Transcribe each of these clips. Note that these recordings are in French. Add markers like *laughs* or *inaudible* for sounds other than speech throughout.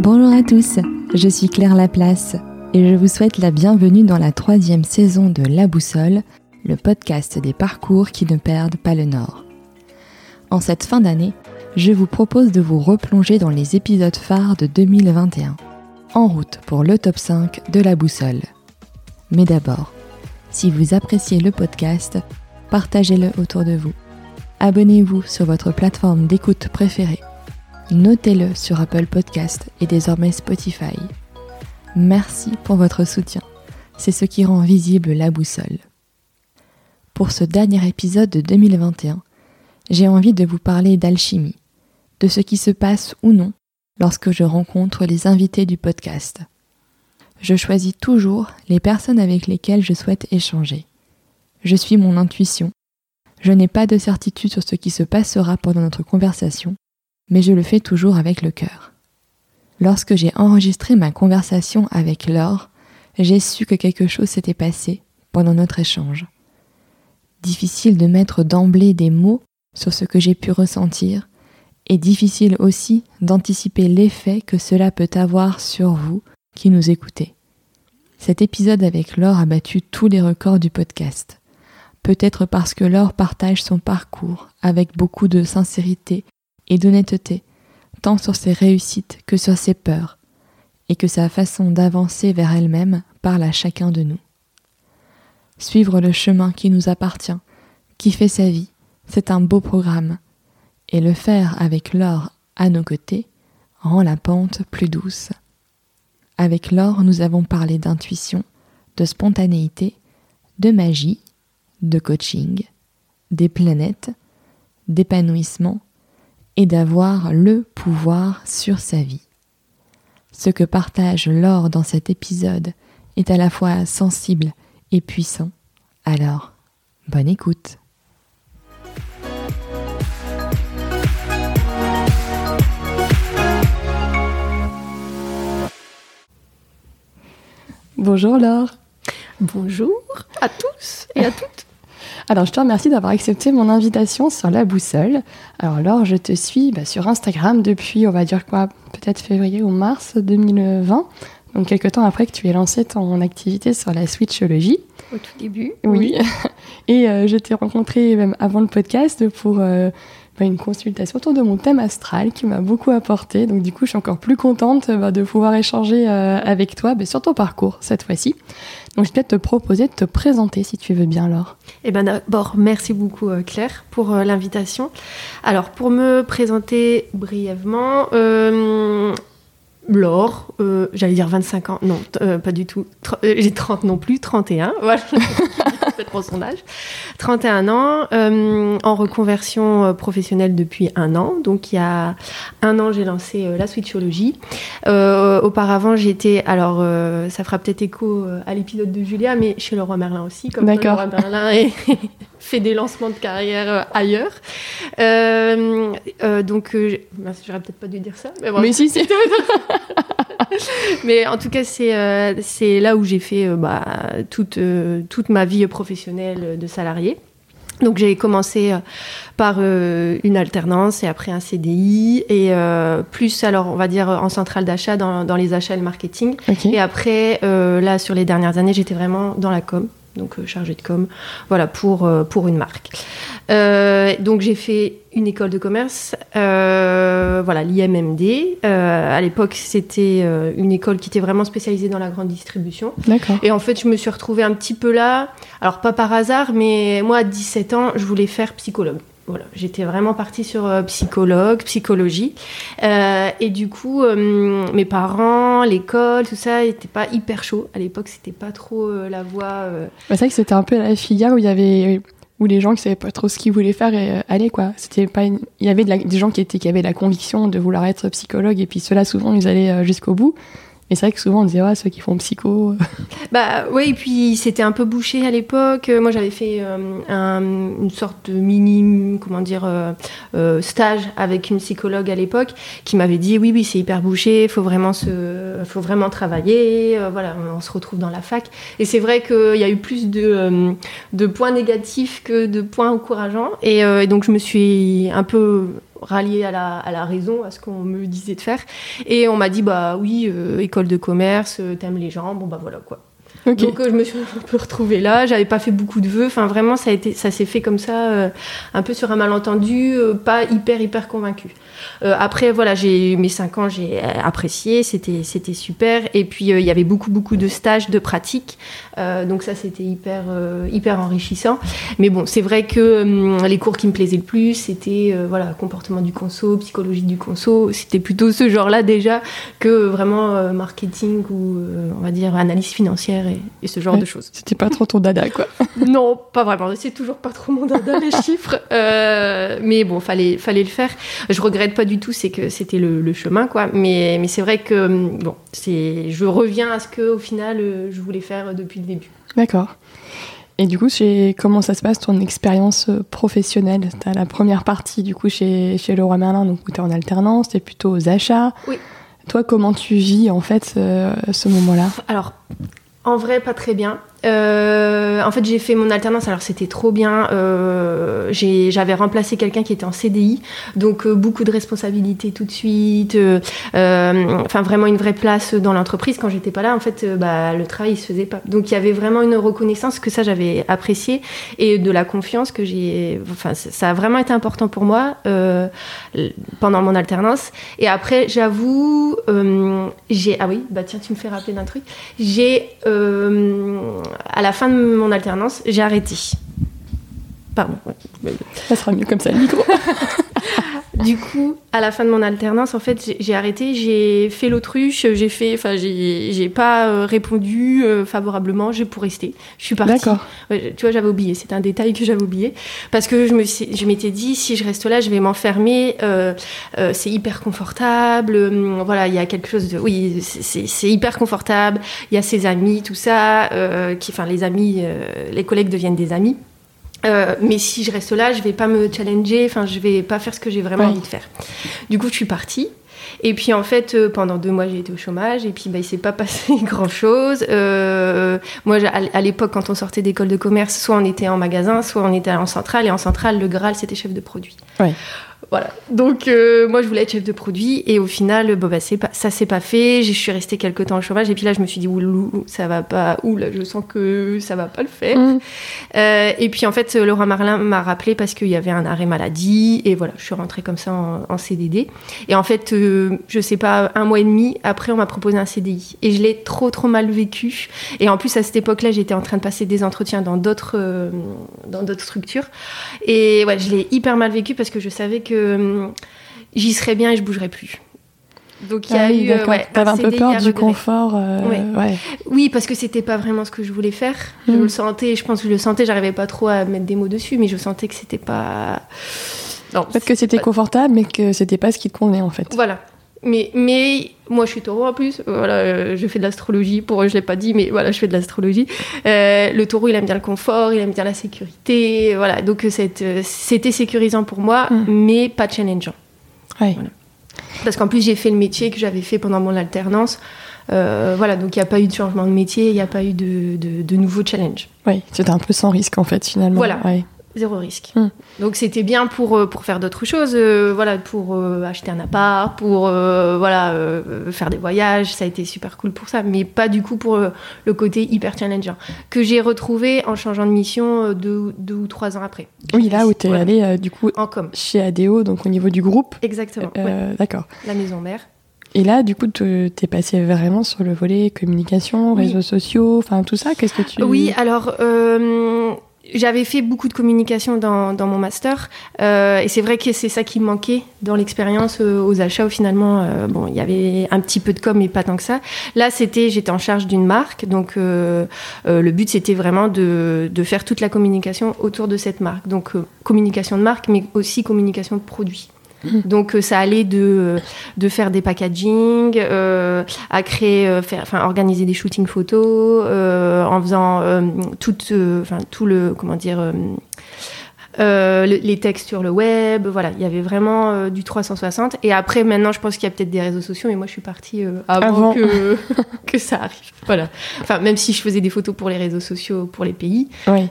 Bonjour à tous, je suis Claire Laplace et je vous souhaite la bienvenue dans la troisième saison de La Boussole, le podcast des parcours qui ne perdent pas le nord. En cette fin d'année, je vous propose de vous replonger dans les épisodes phares de 2021, en route pour le top 5 de La Boussole. Mais d'abord, si vous appréciez le podcast, partagez-le autour de vous. Abonnez-vous sur votre plateforme d'écoute préférée notez-le sur Apple Podcast et désormais Spotify. Merci pour votre soutien. C'est ce qui rend visible la boussole. Pour ce dernier épisode de 2021, j'ai envie de vous parler d'alchimie, de ce qui se passe ou non lorsque je rencontre les invités du podcast. Je choisis toujours les personnes avec lesquelles je souhaite échanger. Je suis mon intuition. Je n'ai pas de certitude sur ce qui se passera pendant notre conversation, mais je le fais toujours avec le cœur. Lorsque j'ai enregistré ma conversation avec Laure, j'ai su que quelque chose s'était passé pendant notre échange. Difficile de mettre d'emblée des mots sur ce que j'ai pu ressentir, et difficile aussi d'anticiper l'effet que cela peut avoir sur vous qui nous écoutez. Cet épisode avec Laure a battu tous les records du podcast. Peut-être parce que Laure partage son parcours avec beaucoup de sincérité et d'honnêteté, tant sur ses réussites que sur ses peurs, et que sa façon d'avancer vers elle-même parle à chacun de nous. Suivre le chemin qui nous appartient, qui fait sa vie, c'est un beau programme, et le faire avec l'or à nos côtés rend la pente plus douce. Avec l'or, nous avons parlé d'intuition, de spontanéité, de magie, de coaching, des planètes, d'épanouissement, et d'avoir le pouvoir sur sa vie. Ce que partage Laure dans cet épisode est à la fois sensible et puissant. Alors, bonne écoute. Bonjour Laure. Bonjour à tous et à toutes. Alors, je te remercie d'avoir accepté mon invitation sur la boussole. Alors, Laure, je te suis bah, sur Instagram depuis, on va dire quoi, peut-être février ou mars 2020. Donc, quelques temps après que tu aies lancé ton activité sur la switchologie. Au tout début. Oui. *laughs* Et euh, je t'ai rencontré même avant le podcast pour euh, une consultation autour de mon thème astral qui m'a beaucoup apporté. Donc, du coup, je suis encore plus contente bah, de pouvoir échanger euh, avec toi sur ton parcours cette fois-ci. Donc, je vais te proposer de te présenter si tu veux bien, Laure. Eh ben d'abord, merci beaucoup euh, Claire pour euh, l'invitation. Alors, pour me présenter brièvement, euh, Laure, euh, j'allais dire 25 ans, non, pas du tout. J'ai 30 non plus, 31, voilà. *laughs* pour son âge. 31 ans, euh, en reconversion euh, professionnelle depuis un an. Donc il y a un an, j'ai lancé euh, la switchologie. auparavant, j'étais, alors ça fera peut-être écho à l'épisode de Julia, mais chez Leroy Merlin aussi, comme Leroy Merlin et *laughs* fait des lancements de carrière ailleurs. donc, j'aurais peut-être pas dû dire ça. Mais, bon, mais si, c'est *laughs* *laughs* Mais en tout cas, c'est c'est là où j'ai fait bah, toute, toute ma vie professionnelle de salarié. Donc j'ai commencé euh, par euh, une alternance et après un CDI et euh, plus alors on va dire en centrale d'achat dans, dans, les achats et le marketing. Et après là sur les dernières années j'étais vraiment dans la com donc euh, chargée de com, voilà, pour, euh, pour une marque. Euh, donc j'ai fait une école de commerce, voilà, l'IMMD. à l'époque, c'était une école qui était vraiment spécialisée dans la grande distribution. D'accord. Et en fait, je me suis retrouvée un petit peu là, alors pas par hasard, mais moi, à 17 ans, je voulais faire psychologue j'étais vraiment partie sur euh, psychologue, psychologie. Euh, et du coup, euh, mes parents, l'école, tout ça, n'était pas hyper chaud. À l'époque, c'était pas trop la voie. c'est vrai que c'était un peu la filière où il y avait où les gens qui savaient pas trop ce qu'ils voulaient faire et aller quoi. C'était pas il y avait des gens qui étaient qui avaient la conviction de vouloir être psychologue et puis ceux-là souvent ils allaient jusqu'au bout. Et c'est vrai que souvent on disait, ouais, ceux qui font psycho. bah oui, et puis c'était un peu bouché à l'époque. Moi j'avais fait euh, une sorte de mini, comment dire, euh, euh, stage avec une psychologue à l'époque qui m'avait dit, oui, oui, c'est hyper bouché, faut vraiment se, faut vraiment travailler. voilà, on, se retrouve dans la fac. Et c'est vrai qu'il y a eu plus de, de points négatifs que de points encourageants. Et donc je me suis un peu rallier à la, à la raison, à ce qu'on me disait de faire. Et on m'a dit, bah oui, école de commerce, t'aimes les gens, bon bah voilà quoi. Donc je me suis un peu retrouvée là. J'avais pas fait beaucoup de vœux. Enfin vraiment, ça a été, ça s'est fait comme ça, un peu sur un malentendu, pas hyper hyper convaincu. Euh, après, voilà, j'ai mes 5 ans, j'ai apprécié, c'était c'était super. Et puis euh, il y avait beaucoup beaucoup de stages, de pratiques, euh, donc ça c'était hyper hyper enrichissant. Mais bon, c'est vrai que hum, les cours qui me plaisaient le plus, c'était voilà comportement du conso, psychologie du conso. C'était plutôt ce genre-là déjà que vraiment marketing ou on va dire analyse financière et, ce genre de choses. C'était pas trop ton dada quoi. *laughs* non, pas vraiment. C'est toujours pas trop mon dada les *laughs* chiffres. mais bon, fallait fallait le faire. Je regrette pas du tout, c'est que c'était le, chemin, quoi. Mais, mais c'est vrai que, hum, bon, c'est, je reviens à ce que, au final, euh, je voulais faire depuis le début. D'accord. Et du coup, chez, comment ça se passe ton expérience euh, professionnelle? Tu as la première partie, du coup, chez, chez Leroy Merlin, donc où tu es en alternance, tu es plutôt aux achats. Oui. Toi, comment tu vis, en fait, ce moment-là? Alors, en vrai, pas très bien. Euh, en fait, j'ai fait mon alternance, alors c'était trop bien. Euh, j'avais remplacé quelqu'un qui était en CDI, donc euh, beaucoup de responsabilités tout de suite. enfin, vraiment une vraie place dans l'entreprise. Quand j'étais pas là, en fait, bah, le travail il se faisait pas. Donc il y avait vraiment une reconnaissance que ça j'avais apprécié et de la confiance que j'ai. Enfin, ça a vraiment été important pour moi pendant mon alternance. Et après, j'avoue, j'ai ah oui, bah tiens, tu me fais rappeler d'un truc. J'ai à la fin de mon alternance, j'ai arrêté. Pardon. Ça sera mieux comme ça, le micro. *laughs* du coup, à la fin de mon alternance, en fait, j'ai arrêté, j'ai fait l'autruche, j'ai fait, enfin, j'ai pas euh, répondu euh, favorablement, j'ai pour rester. Je suis partie. D'accord. tu vois, j'avais oublié, c'est un détail que j'avais oublié. Parce que je m'étais je dit, si je reste là, je vais m'enfermer, euh, c'est hyper confortable, hum, voilà, il y a quelque chose de. Oui, c'est hyper confortable, il y a ses amis, tout ça, qui, enfin, les amis, les collègues deviennent des amis. Euh, mais si je reste là, je vais pas me challenger, enfin, je vais pas faire ce que j'ai vraiment envie de faire. Du coup, je suis partie. Et puis en fait, euh, pendant deux mois, j'ai été au chômage et puis bah, il s'est pas *laughs* passé grand-chose. Euh, moi, à l'époque, quand on sortait d'école de commerce, soit on était en magasin, soit on était en centrale. Et en centrale, le Graal, c'était chef de produit. Ouais. Voilà. Donc, euh, moi, je voulais être chef de produit. Et au final, bon, bah, pas, ça s'est pas fait. Je suis restée quelques temps au chômage. Et puis là, je me suis dit, ouh, ça va pas. Ouh, là, je sens que ça va pas le faire. Mm. Euh, et puis, en fait, Laurent Marlin m'a rappelé parce qu'il y avait un arrêt maladie. Et voilà, je suis rentrée comme ça en, CDD. Et en fait, euh, je sais pas, un mois et demi après, on m'a proposé un CDI. Et je l'ai trop, trop mal vécu. Et en plus, à cette époque-là, j'étais en train de passer des entretiens dans d'autres, dans d'autres structures. Et ouais, je l'ai hyper mal vécu parce que je savais que Hum, j'y serais bien et je bougerais plus. Donc il y a ah eu. Euh, ouais, T'avais un peu peur du confort. Euh, ouais. Oui, parce que c'était pas vraiment ce que je voulais faire. Je hmm. le sentais, je pense que je le sentais, j'arrivais pas trop à mettre des mots dessus, mais je sentais que c'était pas. Non, Peut-être que c'était confortable, mais que c'était pas ce qui te convenait en fait. Voilà. Mais, mais moi, je suis taureau en plus. Voilà, euh, je fais de l'astrologie. Pour je l'ai pas dit, mais voilà, je fais de l'astrologie. Euh, le taureau, il aime bien le confort, il aime bien la sécurité. Voilà, donc euh, c'était sécurisant pour moi, mm. mais pas challengeant. Parce qu'en plus, j'ai fait le métier que j'avais fait pendant mon alternance. voilà, donc il n'y a pas eu de changement de métier, il n'y a pas eu de, de, de nouveaux challenges. Oui, c'était un peu sans risque en fait finalement. Voilà. Zéro risque. Hmm. Donc c'était bien pour, euh, pour faire d'autres choses, euh, voilà, pour euh, acheter un appart, pour voilà, faire des voyages, ça a été super cool pour ça, mais pas du coup pour le côté hyper challengeant, que j'ai retrouvé en changeant de mission deux, deux ou trois ans après. Oui, là où tu es allé du coup en com. chez ADO, donc au niveau du groupe. Exactement. D'accord. La maison mère. Et là, du coup, tu es passé vraiment sur le volet communication, réseaux sociaux, enfin tout ça. Qu'est-ce que tu... Oui, alors j'avais fait beaucoup de communication dans, dans mon master euh, et c'est vrai que c'est ça qui manquait dans l'expérience euh, aux achats où finalement euh, bon il y avait un petit peu de com mais pas tant que ça. Là c'était j'étais en charge d'une marque donc euh, euh, le but c'était vraiment de, de, faire toute la communication autour de cette marque. Donc communication de marque mais aussi communication de produits donc euh, ça allait de, euh, de faire des packaging, euh, à créer, euh, faire, enfin organiser des shootings photos, en faisant tout, enfin tout le comment dire euh, les textes sur le web, voilà, il y avait vraiment euh, du 360. Et après, maintenant, je pense qu'il y a peut-être des réseaux sociaux, mais moi, je suis partie euh, avant, Que, *laughs* que ça arrive. Voilà. Enfin, même si je faisais des photos pour les réseaux sociaux, pour les pays, oui.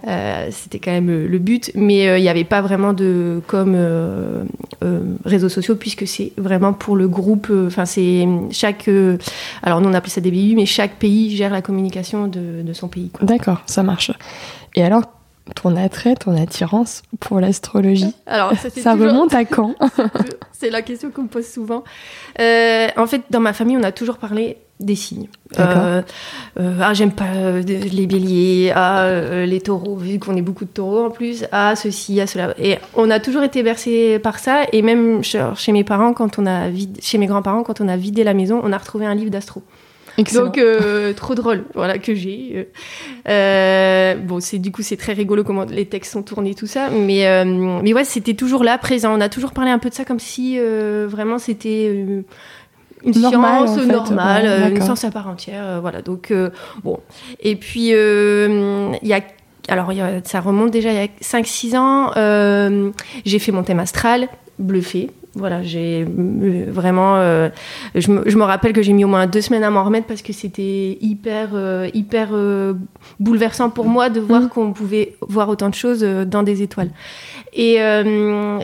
c'était quand même le but. Mais il n'y avait pas vraiment de com réseaux sociaux puisque c'est vraiment pour le groupe. Enfin, c'est chaque. alors, nous, on appelle ça des BU, mais chaque pays gère la communication de, de son pays. D'accord, ça marche. Et alors, ton attrait, ton attirance pour l'astrologie Alors, *laughs* ça, remonte à *laughs* quand C'est la question qu'on me pose souvent. Euh, en fait, dans ma famille, on a toujours parlé des signes. Euh, euh, ah, j'aime pas les béliers, ah, les taureaux, vu qu'on est beaucoup de taureaux en plus, ah, ceci, ah, cela. Et on a toujours été bercé par ça. Et même chez mes parents, quand on a chez mes grands-parents, quand on a vidé la maison, on a retrouvé un livre d'astro. Donc euh, trop drôle, voilà que j'ai. Euh, bon, c'est du coup c'est très rigolo comment les textes sont tournés tout ça, mais euh, mais ouais c'était toujours là présent. On a toujours parlé un peu de ça comme si vraiment c'était une science normale, une science à part entière, voilà. Donc bon, et puis il y a alors ça remonte déjà il y a 5-6 ans, j'ai fait mon thème astral, bluffé, voilà, j'ai euh, vraiment. Euh, je, me, rappelle que j'ai mis au moins deux semaines à m'en remettre parce que c'était hyper, euh, hyper bouleversant pour moi de voir mmh. qu'on pouvait voir autant de choses dans des étoiles. Et,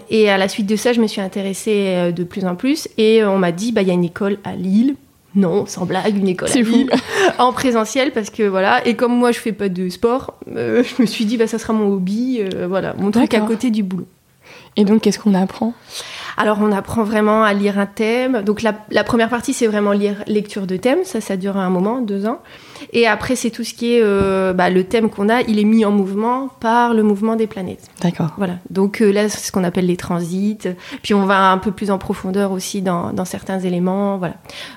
et à la suite de ça, je me suis intéressée de plus en plus et on m'a dit bah il y a une école à Lille. Non, sans blague, une école à Lille en présentiel parce que voilà. Et comme moi je fais pas de sport, je me suis dit bah ça sera mon hobby, voilà, mon truc à côté du boulot. Et donc qu'est-ce qu'on apprend? Alors on apprend vraiment à lire un thème. Donc la, première partie c'est vraiment lire lecture de thème, ça ça dure un moment, deux ans. Et après c'est tout ce qui est euh, bah, le thème qu'on a, il est mis en mouvement par le mouvement des planètes. D'accord. Voilà. Donc euh, là c'est ce qu'on appelle les transits. Puis on va un peu plus en profondeur aussi dans, certains éléments. Voilà.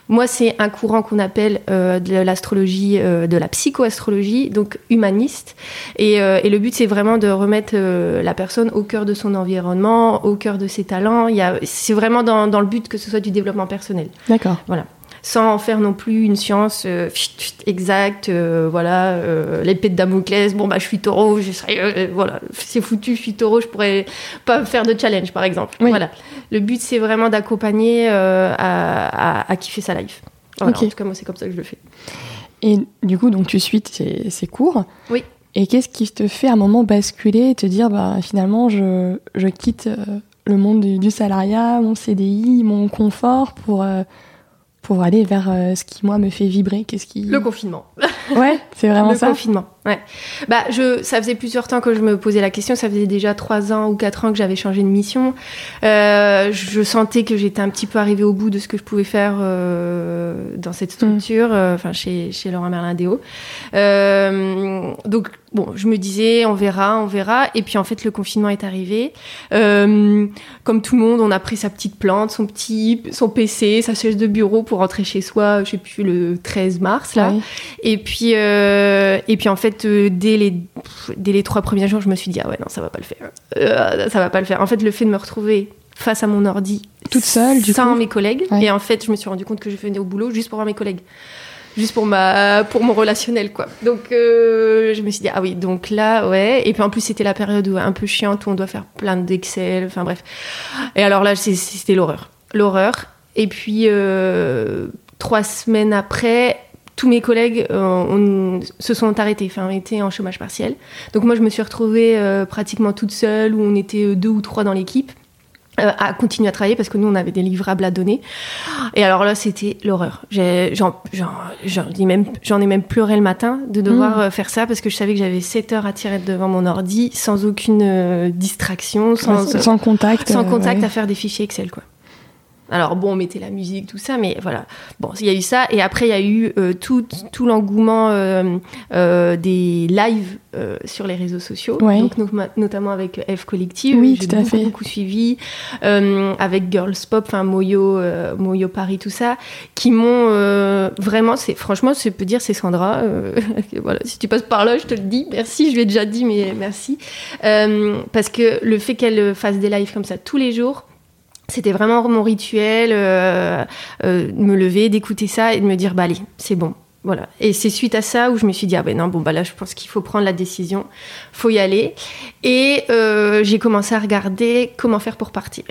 Moi c'est un courant qu'on appelle euh, de l'astrologie, de la psychoastrologie, donc humaniste. Et, et le but c'est vraiment de remettre la personne au cœur de son environnement, au cœur de ses talents. Il y a c'est vraiment dans, le but que ce soit du développement personnel. D'accord. Voilà. Sans en faire non plus une science euh, exacte, euh, voilà, euh, l'épée de Damoclès, bon bah je suis taureau, je serai, voilà, c'est foutu, je suis taureau, je pourrais pas faire de challenge par exemple. Voilà. Le but c'est vraiment d'accompagner à, kiffer sa life. En tout cas moi c'est comme ça que je le fais. Et du coup donc tu suis ces, cours. Oui. Et qu'est-ce qui te fait à un moment basculer et te dire bah finalement je, je quitte le monde du, salariat, mon CDI, mon confort pour, euh, pour aller vers euh, ce qui, moi, me fait vibrer. Qu'est-ce qui... Le confinement. Ouais, c'est vraiment ça. Le confinement, ouais. Bah, je, ça faisait plusieurs temps que je me posais la question. Ça faisait déjà trois ans ou quatre ans que j'avais changé de mission. Euh, je sentais que j'étais un petit peu arrivée au bout de ce que je pouvais faire dans cette structure, mm. enfin chez, chez Laurent Merlin Déo. donc bon, je me disais, on verra, on verra. Et puis en fait, le confinement est arrivé. Euh, comme tout le monde, on a pris sa petite plante, son petit, son PC, sa chaise de bureau pour rentrer chez soi. Je sais plus le 13 mars là. Et puis, euh, et puis en fait, euh, dès les dès les trois premiers jours, je me suis dit ah ouais non, ça va pas le faire. ça va pas le faire. En fait, le fait de me retrouver face à mon ordi toute seule, du sans mes collègues. Et en fait, je me suis rendu compte que je venais au boulot juste pour voir mes collègues juste pour ma pour mon relationnel quoi. Donc euh, je me suis dit ah oui donc là ouais et puis en plus c'était la période où, un peu chiante où on doit faire plein d'Excel enfin bref et alors là c'était l'horreur l'horreur et puis euh, trois semaines après tous mes collègues euh, se sont arrêtés, enfin, étaient en chômage partiel. Donc moi, je me suis retrouvée pratiquement toute seule, où on était deux ou trois dans l'équipe. Euh, à continuer à travailler parce que nous on avait des livrables à donner et alors là c'était l'horreur j'en ai même j'en ai même pleuré le matin de devoir mm. euh, faire ça parce que je savais que j'avais 7 heures à tirer devant mon ordi sans aucune euh, distraction sans, sans contact sans contact à faire des fichiers Excel quoi alors bon, on mettait la musique, tout ça, mais voilà. Bon, il y a eu ça. Et après, il y a eu euh, tout, tout l'engouement euh, euh, des lives sur les réseaux sociaux. Donc, notamment avec F Collective. Oui, tout à beaucoup, beaucoup suivi. avec Girls Pop, enfin Moyo, Moyo Paris, tout ça. Qui m'ont vraiment... c'est Franchement, je peux dire, c'est Sandra. *laughs* voilà, si tu passes par là, je te le dis. Merci, je lui ai déjà dit, mais merci. parce que le fait qu'elle fasse des lives comme ça tous les jours c'était vraiment mon rituel, euh, euh, me lever, d'écouter ça et de me dire, bah allez, c'est bon. Voilà. Et c'est suite à ça où je me suis dit, ah ben non, bon, bah là, je pense qu'il faut prendre la décision, faut y aller. Et euh, j'ai commencé à regarder comment faire pour partir.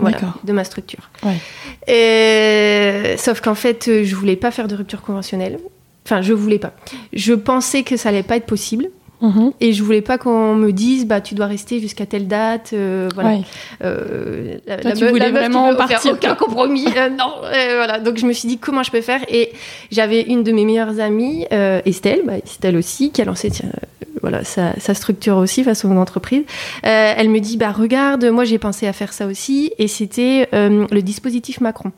Voilà, de ma structure. Et, sauf qu'en fait, je voulais pas faire de rupture conventionnelle. Enfin, je voulais pas. Je pensais que ça allait pas être possible Mhm. Et je voulais pas qu'on me dise, bah, tu dois rester jusqu'à telle date. euh, voilà. Ouais. Euh, la, Toi, tu me- voulais vraiment partir, aucun compromis. *laughs* euh, non, euh, voilà. Donc je me suis dit comment je peux faire? Et j'avais une de mes meilleures amies, euh, Estelle, bah, Estelle aussi, qui a lancé tiens, euh, voilà sa, sa structure aussi face à mon entreprise. Euh, elle me dit bah regarde, moi j'ai pensé à faire ça aussi, et c'était euh, le dispositif Macron.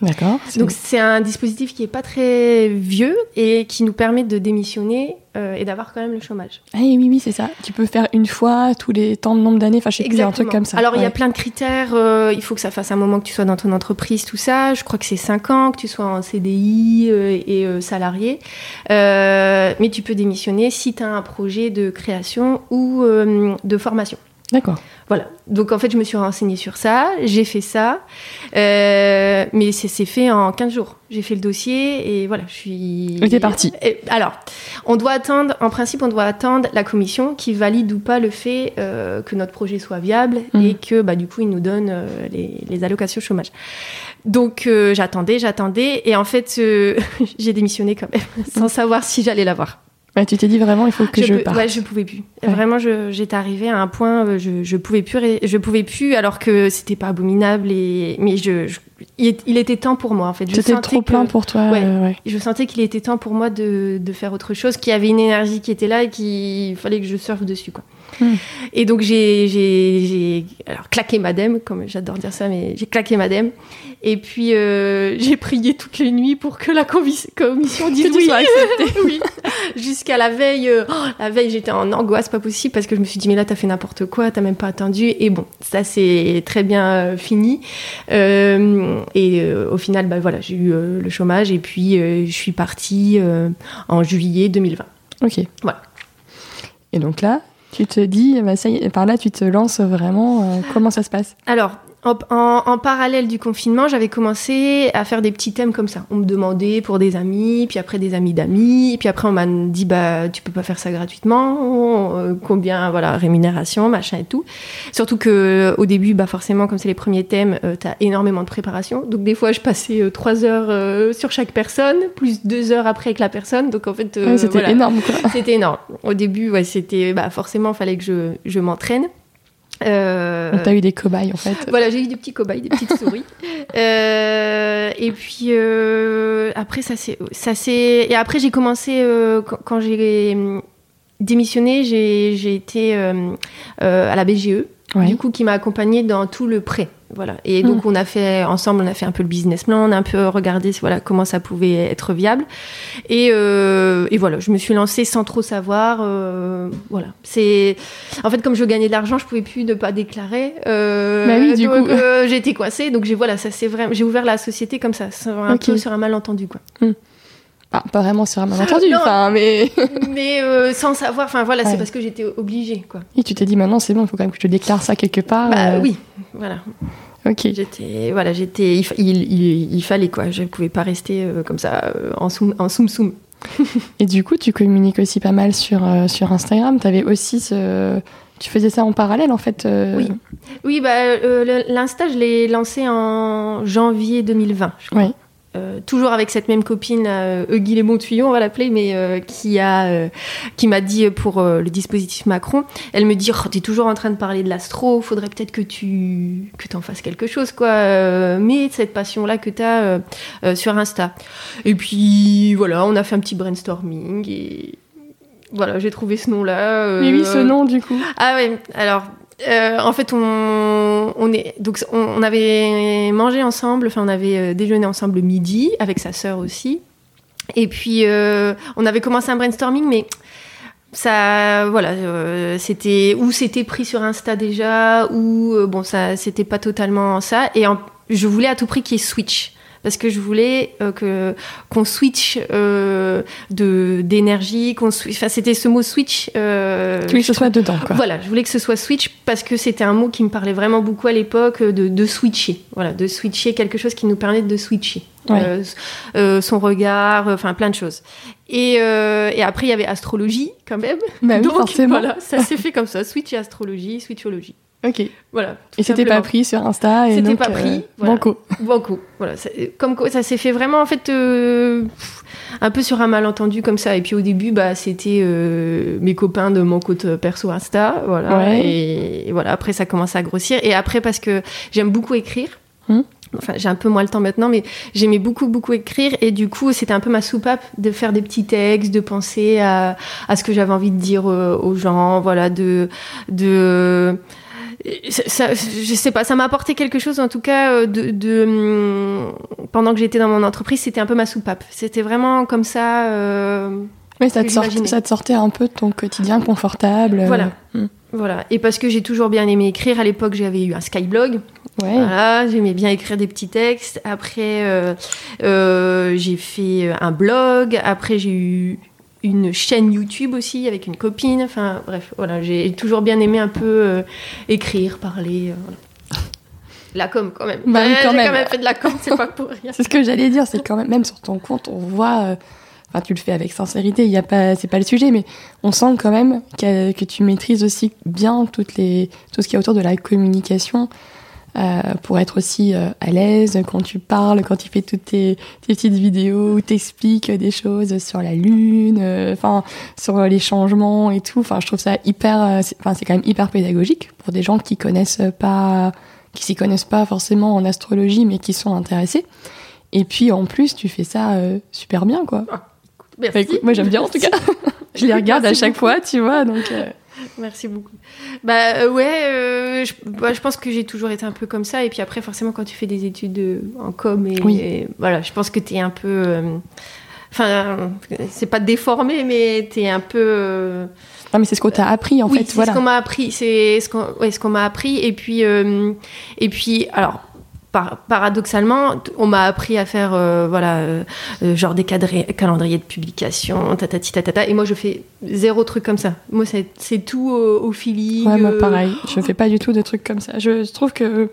D'accord. Donc c'est un dispositif qui est pas très vieux et qui nous permet de démissionner euh, et d'avoir quand même le chômage. Ah oui, oui, c'est ça. Tu peux faire une fois tous les temps de nombre d'années. Enfin, je sais plus, un truc comme ça. Alors, il y a plein de critères. euh, il faut que ça fasse un moment que tu sois dans ton entreprise, tout ça. Je crois que c'est 5 ans, que tu sois en CDI euh, et salarié. Mais tu peux démissionner si tu as un projet de création ou de formation. D'accord. Voilà. Donc, en fait, je me suis renseignée sur ça. J'ai fait ça. Euh, mais c'est fait en 15 jours. J'ai fait le dossier et voilà, je suis. Partie. Et alors, on doit attendre, en principe, on doit attendre la commission qui valide ou pas le fait euh, que notre projet soit viable Mhm. et que bah, du coup, ils nous donnent euh, les, les allocations chômage. Donc, euh, j'attendais, j'attendais et en fait, euh, *laughs* j'ai démissionné quand même *laughs* sans savoir si j'allais l'avoir. Ouais, tu t'es dit vraiment, il faut que je, parte. ouais, je pouvais plus. Ouais. Vraiment, j'étais arrivée à un point, euh, je, je pouvais plus, je pouvais plus, alors que c'était pas abominable et mais je, je- il, était temps pour moi en fait. C'était trop que- plein pour toi. Ouais. euh, ouais. je sentais qu'il était temps pour moi de, de faire autre chose, qu'il y avait une énergie qui était là et qu'il fallait que je surfe dessus. Quoi. Hmm. Et donc j'ai alors, claqué madame, comme j'adore dire ça, mais j'ai claqué madame. Et puis euh, *laughs* j'ai prié toutes les nuits pour que la commis- commission dise oui. sois acceptée. *laughs* oui. Jusqu'à la veille, euh, oh, la veille j'étais en angoisse, pas possible, parce que je me suis dit mais là t'as fait n'importe quoi, t'as même pas attendu. Et bon, ça c'est très bien euh, fini. Euh, et au final, bah voilà, j'ai eu le chômage et puis je suis partie en juillet 2020. Ok. Voilà. Et donc là, tu te dis, bah, ça y est, par là, tu te lances vraiment. euh, comment ça se passe? Alors, en, en- en parallèle du confinement, j'avais commencé à faire des petits thèmes comme ça. On me demandait pour des amis, puis après des amis d'amis, puis après on m'a dit bah tu peux pas faire ça gratuitement, euh, combien voilà rémunération, machin et tout. Surtout que au début, bah forcément comme c'est les premiers thèmes, euh, t'as énormément de préparation. Donc des fois je passais euh, trois heures euh, sur chaque personne, plus deux heures après avec la personne. Donc en fait, euh, Ouais, C'était voilà. énorme. C'était énorme. Au début, ouais, c'était bah forcément fallait que je, je m'entraîne. Euh, Donc, t'as eu des cobayes, en fait. voilà, j'ai eu des petits cobayes, des petites souris. *laughs* Euh, et puis euh, après, ça c'est, ça c'est. Et après, j'ai commencé quand, quand j'ai démissionné, j'ai, j'ai été à la BGE, Ouais. du coup, qui m'a accompagnée dans tout le prêt. Voilà. Et donc, on a fait ensemble, on a fait un peu le business plan, on a un peu regardé voilà comment ça pouvait être viable. Et, euh, et voilà, je me suis lancée sans trop savoir. euh, voilà, c'est en fait comme je gagnais de l'argent, je pouvais plus ne pas déclarer. Euh, Bah oui, du donc, coup. euh, j'ai été coincée. Donc j'ai voilà, ça c'est vrai. J'ai ouvert la société comme ça, un Ok. peu sur un malentendu quoi. Ah, pas vraiment sur un malentendu, enfin, mais. *laughs* Mais euh, sans savoir. Enfin voilà, Ouais. c'est parce que j'étais obligée quoi. Et tu t'es dit, maintenant, c'est bon, il faut quand même que je déclare ça quelque part. Bah euh, oui, voilà. Ok. J'étais, voilà, j'étais, il, fa- il, il- il fallait quoi. Je ne pouvais pas rester euh, comme ça en soum, en soum soum. *laughs* Et du coup, tu communiques aussi pas mal sur, sur Instagram. T'avais aussi ce. Tu faisais ça en parallèle, en fait. Oui. Oui, bah, l'Insta, je l'ai lancé en janvier 2020. Je crois. Ouais. Euh, toujours avec cette même copine, euh, Tuyau, on va l'appeler, mais euh, qui a, euh, qui m'a dit pour le dispositif Macron, elle me dit, oh, t'es toujours en train de parler de l'astro, faudrait peut-être que tu, que t'en fasses quelque chose, quoi. Mais cette passion-là que t'as sur Insta. Et puis voilà, on a fait un petit brainstorming et voilà, j'ai trouvé ce nom-là. Mais oui, ce nom, du coup. ah ouais, alors euh, en fait on, on est donc on, on avait mangé ensemble, enfin on avait euh, déjeuné ensemble le midi avec sa sœur aussi. Et puis euh, on avait commencé un brainstorming mais ça voilà euh, c'était ou c'était pris sur Insta déjà ou euh, bon ça c'était pas totalement ça et en- je voulais à tout prix qu'il y ait switch parce que je voulais euh, que qu'on switch euh, de d'énergie qu'on enfin c'était ce mot switch euh, Tu que ce soit dedans, quoi. voilà, je voulais que ce soit switch parce que c'était un mot qui me parlait vraiment beaucoup à l'époque de, de switcher. Voilà, de switcher quelque chose qui nous permet de switcher. Ouais. Euh, euh, son regard, euh, enfin plein de choses. Et, et après, il y avait astrologie quand même. Bah oui, Donc forcément. voilà, ça s'est *laughs* fait comme ça, switch et astrologie, switchologie. Ok. Voilà. Et c'était pas pris sur Insta et C'était pas pris. euh, voilà. Banco. Banco. Voilà. Ça- Comme quoi, ça s'est fait vraiment en fait euh, un peu sur un malentendu comme ça. Et puis au début, bah c'était euh, mes copains de mon compte perso Insta, voilà. Ouais. Et, et voilà. Après, ça commence à grossir. Et après, parce que j'aime beaucoup écrire. Hmm. Enfin, j'ai un peu moins le temps maintenant, mais j'aimais beaucoup, beaucoup écrire. Et du coup, c'était un peu ma soupape de faire des petits textes, de penser à, à ce que j'avais envie de dire euh, aux gens, voilà, de. de ça, je sais pas, ça m'a apporté quelque chose en tout cas euh, de, de, hum, pendant que j'étais dans mon entreprise, c'était un peu ma soupape. C'était vraiment comme ça. euh, Mais ça te, sort- j'imaginais. ça te sortait un peu de ton quotidien confortable. euh, Voilà. hmm. voilà. Et parce que j'ai toujours bien aimé écrire, à l'époque j'avais eu un Skyblog. Ouais. Voilà, j'aimais bien écrire des petits textes. Après, euh, euh, j'ai fait un blog. Après, j'ai eu une chaîne YouTube aussi avec une copine. Enfin, bref, voilà, j'ai toujours bien aimé un peu euh, écrire, parler. euh, voilà. La com, quand même. Bah Ouais, quand même. quand même fait de la com, c'est pas pour rien. *laughs* C'est ce que j'allais dire, c'est quand même, même sur ton compte, on voit, euh, enfin tu le fais avec sincérité, il y a pas, c'est pas le sujet, mais on sent quand même que, que tu maîtrises aussi bien toutes les, tout ce qui est autour de la communication euh, pour être aussi euh, à l'aise quand tu parles, quand tu fais toutes tes, tes petites vidéos où t'expliques des choses sur la lune, euh, enfin sur les changements et tout. Enfin, je trouve ça hyper, euh, enfin c'est quand même hyper pédagogique pour des gens qui connaissent pas, qui s'y connaissent pas forcément en astrologie, mais qui sont intéressés. Et puis en plus, tu fais ça euh, super bien, quoi. Merci. Bah, écoute, moi j'aime bien en tout *laughs* cas. je les regarde à chaque beaucoup. fois, tu vois. Donc euh, Merci beaucoup. Bah euh, ouais, euh, je, bah, je pense que j'ai toujours été un peu comme ça. Et puis après, forcément, quand tu fais des études euh, en com, et, Oui. et voilà, je pense que tu es un peu. Enfin, c'est pas déformé, mais tu es un peu. non, mais c'est ce qu'on t'a appris en oui, fait. c'est Voilà. ce qu'on m'a appris. C'est ce qu'on ouais, ce qu'on m'a appris. Et puis, et puis alors. Par- paradoxalement, on m'a appris à faire euh, voilà euh, euh, genre des cadrés- calendriers de publication, tatati tatata. Et moi, je fais zéro truc comme ça. Moi, c'est tout au, au feeling. Ouais, moi pareil. Je fais pas du tout de trucs comme ça. Je, je trouve que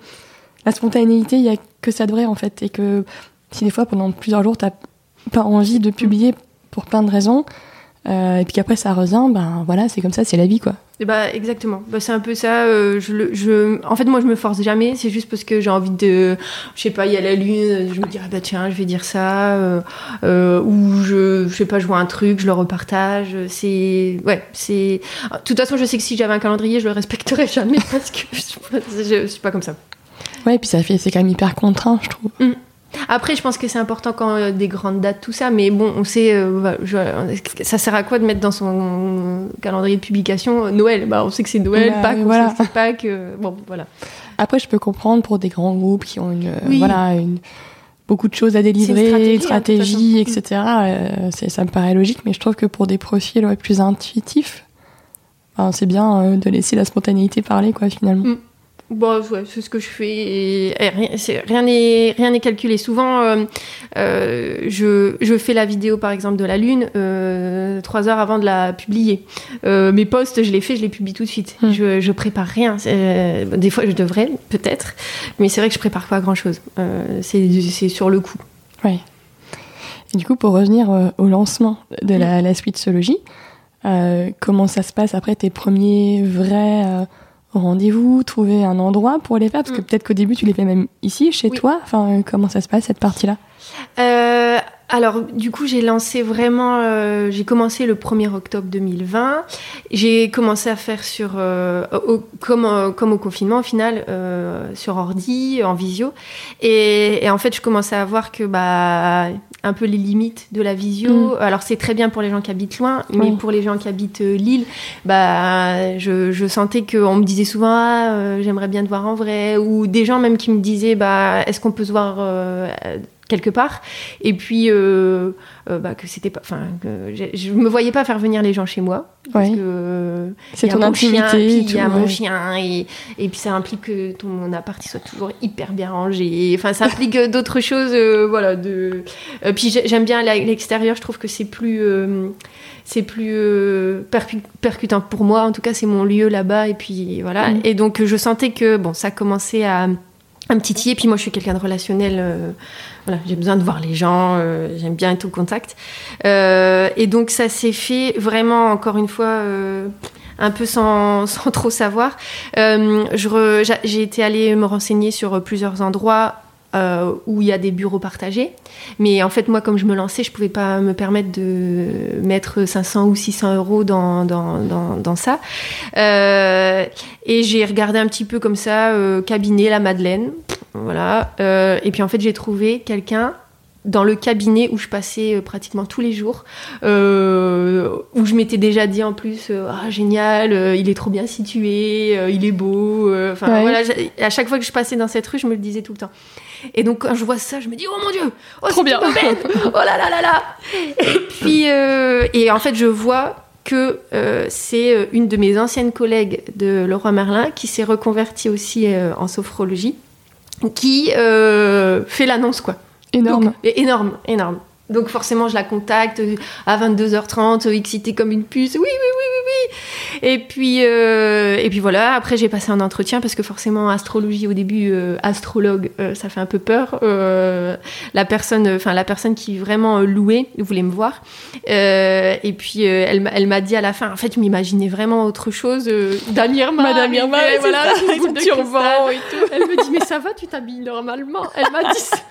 la spontanéité, il y a que ça de vrai en fait, et que si des fois pendant plusieurs jours t'as pas envie de publier pour plein de raisons, euh, et puis qu'après ça revient, ben voilà, c'est comme ça, c'est la vie quoi. Et Bah exactement. Bah, c'est un peu ça. euh, je, le- je, en fait, moi, je me force jamais. C'est juste parce que j'ai envie de, je sais pas, il y a la lune. Je me dis ah bah tiens, je vais dire ça. euh, euh, ou je, je sais pas, je vois un truc, je le repartage. C'est, ouais, c'est. De toute façon, je sais que si j'avais un calendrier, je le respecterais jamais *laughs* parce que je suis pas, je, je suis pas comme ça. Ouais, et puis ça fait, c'est quand même hyper contraint, je trouve. Après, je pense que c'est important quand euh, des grandes dates, tout ça, mais bon, on sait, euh, je- ça sert à quoi de mettre dans son calendrier de publication euh, Noël? Bah, on sait que c'est Noël, Bah, Pâques, on voilà. sait que Pâques, euh, bon, voilà. Après, je peux comprendre pour des grands groupes qui ont une, euh, Oui. voilà, une, beaucoup de choses à délivrer, stratégie, une hein, stratégie, etc. euh, ça me paraît logique, mais je trouve que pour des profils ouais, plus intuitifs, ben, c'est bien euh, de laisser la spontanéité parler, quoi, finalement. Mm. Bon, ouais, c'est ce que je fais. Et, rien n'est rien n'est calculé. Souvent, euh, euh, je, je fais la vidéo, par exemple, de la Lune euh, trois heures avant de la publier. Mes posts, je les fais, je les publie tout de suite. Mm. Je, je prépare rien. Des fois, je devrais, peut-être. Mais c'est vrai que je prépare pas grand-chose. Euh, c'est c'est sur le coup. Et du coup, pour revenir au lancement de la, la Switchologie, euh, comment ça se passe après tes premiers vrais rendez-vous, trouver un endroit pour les faire Parce que Mm. peut-être qu'au début, tu les fais même ici, chez Oui. toi. Enfin, euh, comment ça se passe cette partie-là? Euh, alors, du coup, j'ai lancé vraiment. euh, j'ai commencé le 1er octobre 2020. J'ai commencé à faire sur. euh, au- comme, comme au confinement, au final, sur ordi, en visio. Et, et en fait, je commençais à voir que. Bah, un peu les limites de la visio. Mm. Alors c'est très bien pour les gens qui habitent loin, mais Oui. pour les gens qui habitent euh, Lille, bah je, je sentais qu'on me disait souvent ah, euh, j'aimerais bien te voir en vrai, ou des gens même qui me disaient bah est-ce qu'on peut se voir euh, quelque part. Et puis euh, euh, bah, que c'était pas enfin je me voyais pas faire venir les gens chez moi. Parce Ouais. que euh, C'est ton chien, intimité puis il y a mon chien et, et puis ça implique que ton appart soit toujours hyper bien rangé. Enfin ça implique euh, d'autres choses euh, voilà de puis j'ai- j'aime bien l'extérieur je trouve que c'est plus c'est plus percu- percutant pour moi. En tout cas c'est mon lieu là-bas et puis voilà. Mm. et donc je sentais que bon ça commençait à un petit titiller. Puis moi, je suis quelqu'un de relationnel. euh, voilà, j'ai besoin de voir les gens. euh, J'aime bien être au contact. Euh, et donc, ça s'est fait vraiment, encore une fois, un peu sans, *laughs* sans trop savoir. J'ai été allée me renseigner sur plusieurs endroits. Euh, où il y a des bureaux partagés. Mais en fait, moi, comme je me lançais, je pouvais pas me permettre de mettre 500 ou 600 euros dans, dans, dans, ça. Euh, et j'ai regardé un petit peu comme ça, euh, cabinet La Madeleine. Voilà. Et puis en fait, j'ai trouvé quelqu'un dans le cabinet où je passais euh, pratiquement tous les jours, euh, où je m'étais déjà dit en plus, euh, ah génial, euh, il est trop bien situé, euh, il est beau. Enfin Ouais. voilà, à chaque fois que je passais dans cette rue, je me le disais tout le temps. Et donc quand je vois ça, je me dis, oh mon dieu, oh, Trop bien. *laughs* oh là là là là. Et puis, et en fait, je vois que c'est une de mes anciennes collègues de Leroy Merlin qui s'est reconvertie aussi en sophrologie, qui fait l'annonce quoi. Énorme. Donc, et énorme, énorme. Donc forcément, je la contacte euh, à 22h30, euh, excitée comme une puce. Oui, oui, oui, oui, oui. Et puis, euh, et puis voilà. Après, j'ai passé un entretien parce que forcément, astrologie au début, euh, astrologue, euh, ça fait un peu peur. Euh, la personne, enfin la personne qui vraiment euh, louait voulait me voir. Euh, et puis euh, elle, m'a- elle m'a dit à la fin, en fait, je m'imaginais vraiment autre chose. Euh, Dame Irma, Madame Irma, voilà, ça, *laughs* de turban cristal. Elle me dit, mais ça va, tu t'habilles normalement. Elle m'a dit ça. *laughs*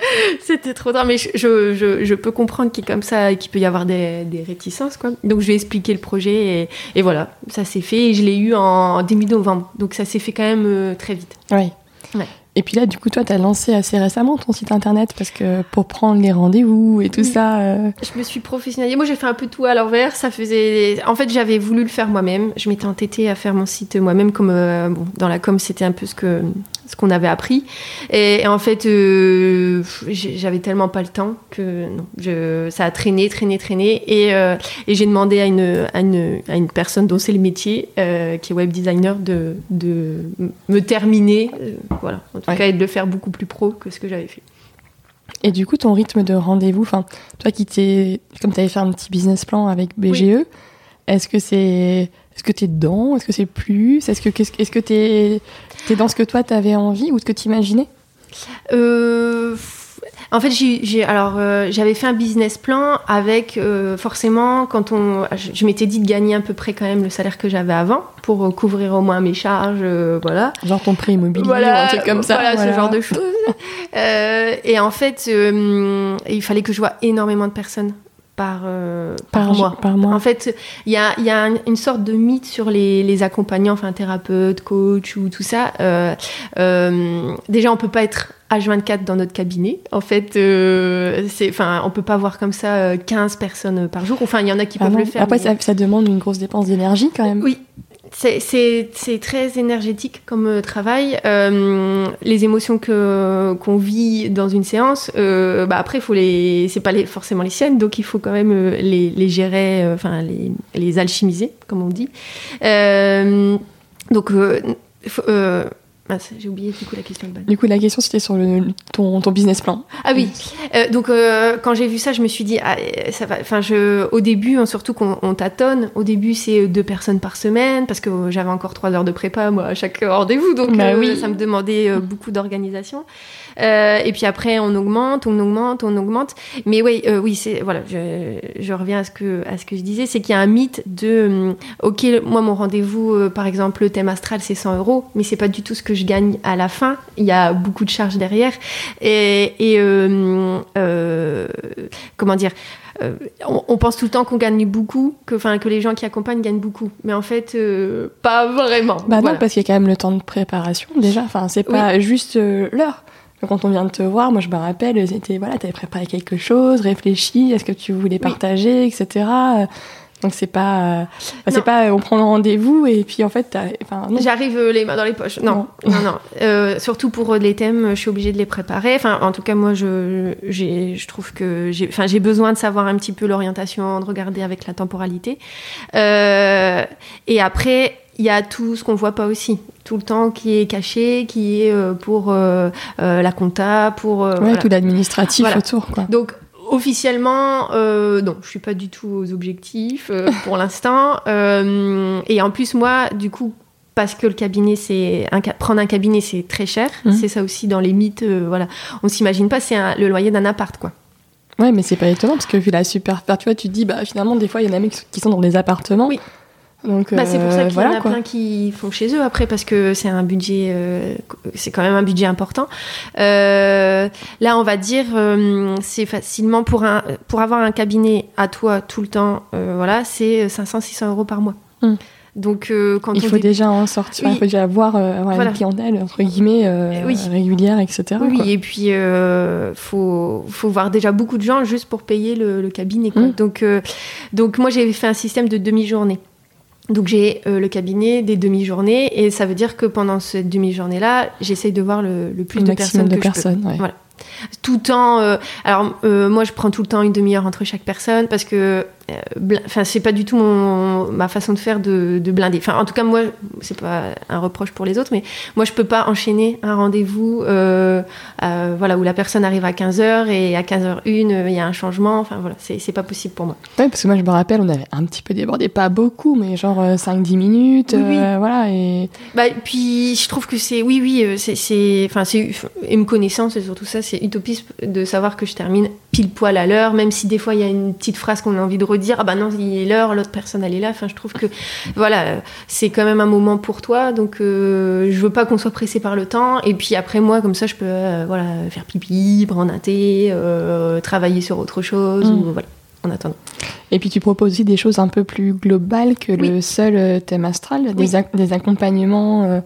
*laughs* C'était trop drôle, mais je, je, peux comprendre qu'il comme ça, qu'il peut y avoir des, des réticences, quoi. Donc je lui ai expliqué le projet et, et voilà, ça s'est fait et je l'ai eu en début novembre. Donc ça s'est fait quand même euh, très vite. Ouais. Ouais. Et puis là, du coup, toi, tu as lancé assez récemment ton site internet parce que pour prendre les rendez-vous et tout ça. euh, Je me suis professionnalisée. Moi, j'ai fait un peu tout à l'envers. Ça faisait. En fait, j'avais voulu le faire moi-même. Je m'étais entêtée à faire mon site moi-même, comme euh, bon, dans la com, c'était un peu ce que ce qu'on avait appris. Et, et en fait, euh, j'avais tellement pas le temps que non, je, ça a traîné, traîné, traîné. Et, euh, et j'ai demandé à une, à une, à une personne dont c'est le métier, euh, qui est web designer, de, de me terminer. voilà. En tout Ouais. cas, et de le faire beaucoup plus pro que ce que j'avais fait. Et du coup, ton rythme de rendez-vous, enfin, toi qui t'es, comme tu avais fait un petit business plan avec BGE, est-ce que c'est, est-ce que t'es dedans, est-ce que c'est plus, est-ce que, qu'est-ce- est-ce que t'es, t'es dans ce que toi t'avais envie ou ce que t'imaginais? Euh, f- en fait, j'ai, j'ai- alors euh, j'avais fait un business plan avec euh, forcément quand on, je, je m'étais dit de gagner à peu près quand même le salaire que j'avais avant pour euh, couvrir au moins mes charges, euh, voilà. Genre ton prêt immobilier ou un truc comme ça. voilà, ce genre de choses. Euh, et en fait, euh, il fallait que je vois énormément de personnes par euh, par, par mois. Par mois. En fait, il y a, il y a un- une sorte de mythe sur les, les accompagnants, enfin thérapeutes, coach ou tout ça. Euh, euh, déjà, on peut pas être H24 dans notre cabinet. En fait, euh, c'est, enfin, on peut pas voir comme ça euh, 15 personnes par jour. Enfin, il y en a qui Ah peuvent non. le faire. Après, mais- ça, ça demande une grosse dépense d'énergie quand même. oui, c'est- très énergétique comme euh, travail. Euh, les émotions qu'on vit dans une séance, euh, bah après, faut les, c'est pas forcément les siennes, donc il faut quand même les, gérer, enfin les, les alchimiser, comme on dit. Donc, mince, j'ai oublié du coup la question de. Du coup, la question c'était sur le, ton, ton business plan. Ah oui. Euh, donc euh, quand j'ai vu ça, je me suis dit, ah, euh, ça va. Enfin, je, au début, hein, surtout qu'on on tâtonne. Au début, c'est deux personnes par semaine parce que euh, j'avais encore trois heures de prépa moi à chaque rendez-vous, donc Bah oui. ça me demandait euh, beaucoup d'organisation. Et puis après, on augmente, on augmente, on augmente. Mais oui, oui, c'est voilà. Je, je reviens à ce que à ce que je disais, c'est qu'il y a un mythe de, hum, ok, moi mon rendez-vous, par exemple, le thème astral, c'est 100 euros, mais c'est pas du tout ce que je gagne à la fin. Il y a beaucoup de charges derrière. Et, et euh, euh, comment dire euh, on, on pense tout le temps qu'on gagne beaucoup, que, enfin, que les gens qui accompagnent gagnent beaucoup. Mais en fait, euh, pas vraiment. Bah Voilà. non, parce qu'il y a quand même le temps de préparation déjà. Enfin, c'est pas juste euh, l'heure. Quand on vient de te voir, moi je me rappelle, c'était voilà, t'avais préparé quelque chose, réfléchi, est-ce que tu voulais partager, etc. Donc c'est pas, euh, bah, c'est pas, euh, on prend le rendez-vous et puis en fait, enfin. J'arrive euh, les mains dans les poches. Non, non, non. Euh, surtout pour les thèmes, je suis obligée de les préparer. Enfin, en tout cas, moi, je, j'ai, je trouve que j'ai, enfin, j'ai besoin de savoir un petit peu l'orientation, de regarder avec la temporalité. Et après, il y a tout ce qu'on voit pas aussi, tout le temps qui est caché, qui est pour la compta, pour Ouais, voilà. tout l'administratif Voilà. autour quoi. Donc officiellement, euh, non, je suis pas du tout aux objectifs euh, *laughs* pour l'instant. Euh, et en plus, moi, du coup, parce que le cabinet, c'est un, prendre un cabinet, c'est très cher. Mhm. C'est ça aussi dans les mythes. voilà, on s'imagine pas, c'est le loyer d'un appart, quoi. Ouais, mais c'est pas étonnant parce que vu la super. tu vois, tu te dis, bah finalement, des fois, il y en a même qui sont dans des appartements. Oui. Donc, Bah, c'est pour ça euh, qu'il voilà, y en a quoi. plein qui font chez eux après parce que c'est un budget, euh, c'est quand même un budget important. Euh, là, on va dire, euh, c'est facilement pour un, pour avoir un cabinet à toi tout le temps, voilà, c'est 500-600 euros par mois. Hmm. Donc, quand Il on faut dé- déjà en sortir, Oui. il faut déjà avoir, avoir Voilà. une clientèle, entre guillemets, Oui. régulière, etc. Oui, quoi. et puis faut faut voir déjà beaucoup de gens juste pour payer le, le cabinet. quoi. Mm. Donc donc moi j'ai fait un système de demi-journée. Donc j'ai euh, le cabinet des demi-journées et ça veut dire que pendant cette demi-journée là, j'essaye de voir le, le plus de personnes de que je peux. personnes. ouais. Voilà. Tout le temps. euh, alors euh, moi je prends tout le temps une demi-heure entre chaque personne parce que enfin c'est pas du tout mon, ma façon de faire de, de blinder. Enfin en tout cas moi c'est pas un reproche pour les autres mais moi je peux pas enchaîner un rendez-vous euh, euh, voilà où la personne arrive à 15h et à 15h01 il y a un changement. Enfin voilà c'est pas possible pour moi. Ouais, parce que moi, je me rappelle, on avait un petit peu débordé, pas beaucoup, mais genre 5-10 minutes. Oui, oui. euh, voilà, et. Bah, puis je trouve que c'est oui oui euh, c'est c'est enfin c'est et me connaissant c'est surtout ça c'est utopiste de savoir que je termine pile poil à l'heure même si des fois il y a une petite phrase qu'on a envie de redire ah bah non il est l'heure l'autre personne elle est là enfin je trouve que voilà c'est quand même un moment pour toi donc euh, je veux pas qu'on soit pressé par le temps et puis après moi comme ça je peux euh, voilà faire pipi prendre un thé euh, travailler sur autre chose Mm. ou voilà en attendant Et puis tu proposes aussi des choses un peu plus globales que le seul euh, thème astral, des, Oui. ac- des accompagnements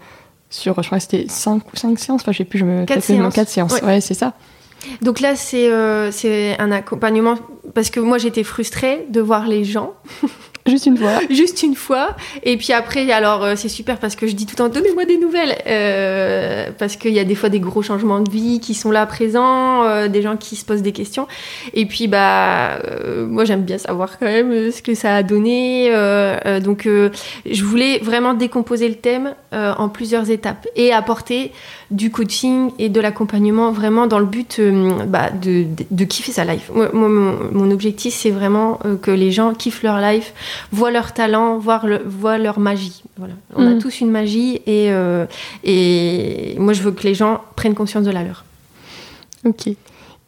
sur, je crois que c'était 5 ou 5 séances, enfin je sais plus, je me Quatre peut-être que je me- séances. quatre séances. Ouais. Ouais, c'est ça. Donc là, c'est euh, c'est un accompagnement parce que moi j'étais frustrée de voir les gens. *laughs* Juste une fois. *laughs* juste une fois. Et puis après alors euh, c'est super parce que je dis tout le temps donnez-moi des nouvelles euh, parce qu'il y a des fois des gros changements de vie qui sont là présents, euh, des gens qui se posent des questions. Et puis bah moi j'aime bien savoir quand même ce que ça a donné donc je voulais vraiment décomposer le thème en plusieurs étapes et apporter du coaching et de l'accompagnement vraiment dans le but euh, bah, de, de, de kiffer sa life. Moi, mon, mon objectif, c'est vraiment euh, que les gens kiffent leur life, voient leur talent, voient, le, voient leur magie. Voilà. On Mm. a tous une magie et, euh, et moi, je veux que les gens prennent conscience de la leur. Ok.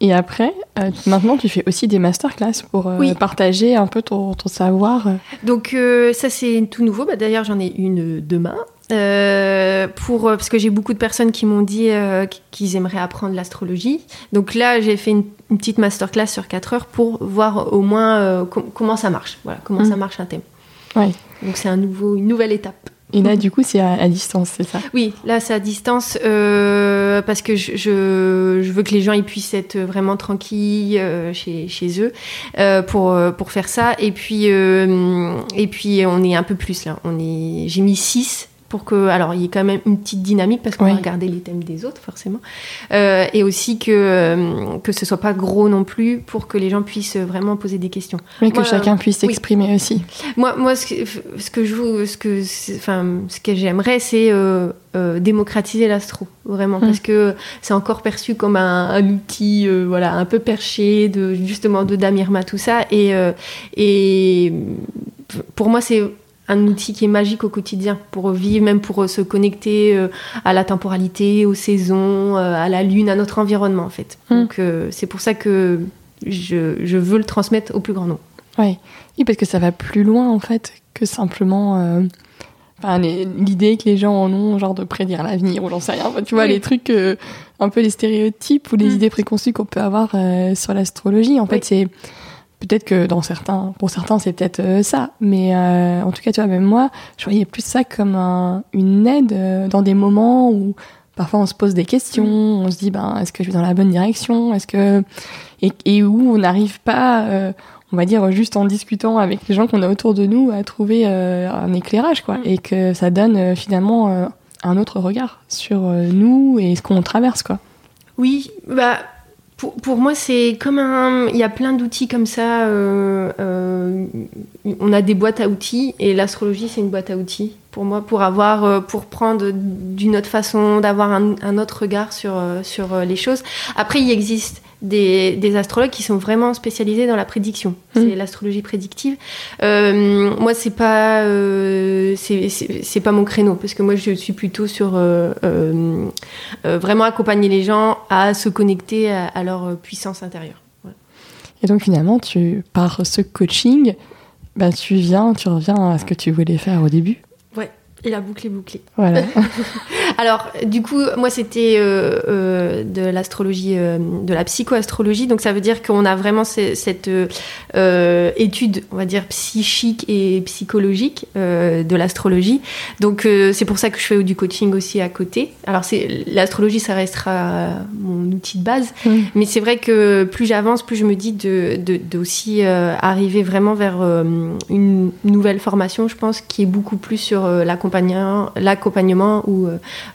Et après, euh, maintenant tu fais aussi des masterclass pour euh, Oui. partager un peu ton, ton savoir. Donc euh, ça c'est tout nouveau. Bah, D'ailleurs j'en ai une demain. Euh, pour, euh, parce que j'ai beaucoup de personnes qui m'ont dit euh, qu'ils aimeraient apprendre l'astrologie. Donc là, j'ai fait une, une petite masterclass sur 4 heures pour voir au moins euh, com- comment ça marche. Voilà, comment Mm. ça marche un thème. Ouais. Donc c'est un nouveau, une nouvelle étape. Et là, du coup, c'est à, à distance, c'est ça? Oui, là c'est à distance euh, parce que je, je, je veux que les gens ils puissent être vraiment tranquilles euh, chez, chez eux euh, pour, pour faire ça. Et puis, et puis on est un peu plus là. On est, j'ai mis 6 pour que, alors il y ait quand même une petite dynamique parce qu'on Oui. va regarder les thèmes des autres forcément, Euh, et aussi que euh, que ce soit pas gros non plus pour que les gens puissent vraiment poser des questions. Mais que Moi, chacun puisse oui. s'exprimer aussi. Moi, moi ce, que, ce que je vous- ce que, enfin, ce que j'aimerais, c'est euh, euh, démocratiser l'astro, vraiment, Mm. parce que c'est encore perçu comme un, un outil, euh, voilà, un peu perché, de justement de Damirma, tout ça, et et pour moi, c'est un outil qui est magique au quotidien pour vivre, même pour euh, se connecter euh, à la temporalité, aux saisons, euh, à la lune, à notre environnement en fait. Mm. Donc c'est pour ça que je, je veux le transmettre au plus grand nombre. Ouais. Oui, parce que ça va plus loin, en fait, que simplement. euh, Enfin, l'idée que les gens en ont, genre de prédire l'avenir, ou j'en sais rien. Enfin, tu vois, Oui. les trucs, euh, un peu les stéréotypes ou les Mm. idées préconçues qu'on peut avoir euh, sur l'astrologie. En fait, Oui. c'est. Peut-être que dans certains, pour certains, c'est peut-être euh, ça. Mais euh, en tout cas, tu vois, même moi, je voyais plus ça comme un- une aide euh, dans des moments où parfois on se pose des questions, on se dit, ben, est-ce que je vais dans la bonne direction? Est-ce que. Et, et où on n'arrive pas. euh, on va dire juste en discutant avec les gens qu'on a autour de nous à trouver euh, un éclairage quoi Mm. et que ça donne finalement un autre regard sur nous et ce qu'on traverse quoi. Oui, bah pour, pour moi c'est comme un, il y a plein d'outils comme ça. euh, euh, on a des boîtes à outils et l'astrologie c'est une boîte à outils pour moi pour avoir, euh, pour prendre d'une autre façon, d'avoir un, un autre regard sur euh, sur euh, les choses. Après il existe des, des astrologues qui sont vraiment spécialisés dans la prédiction. C'est Mm. l'astrologie prédictive. Euh, moi, c'est pas, euh, c'est- c'est c'est pas mon créneau parce que moi, je suis plutôt sur euh, euh, vraiment accompagner les gens à se connecter à, à leur puissance intérieure. Et donc finalement, tu, par ce coaching, bah, tu viens, tu reviens à ce que tu voulais faire au début. Et la boucle est bouclée. Voilà. *laughs* Alors, du coup, moi, c'était euh, euh, de l'astrologie, euh, de la psychoastrologie. Donc, ça veut dire qu'on a vraiment ce- cette étude, on va dire, psychique et psychologique de l'astrologie. Donc, c'est pour ça que je fais du coaching aussi à côté. Alors, l'astrologie, ça restera mon outil de base. Mm. Mais c'est vrai que plus j'avance, plus je me dis de, de, de aussi arriver vraiment vers une nouvelle formation, je pense, qui est beaucoup plus sur l'accompagnement, l'accompagnement ou,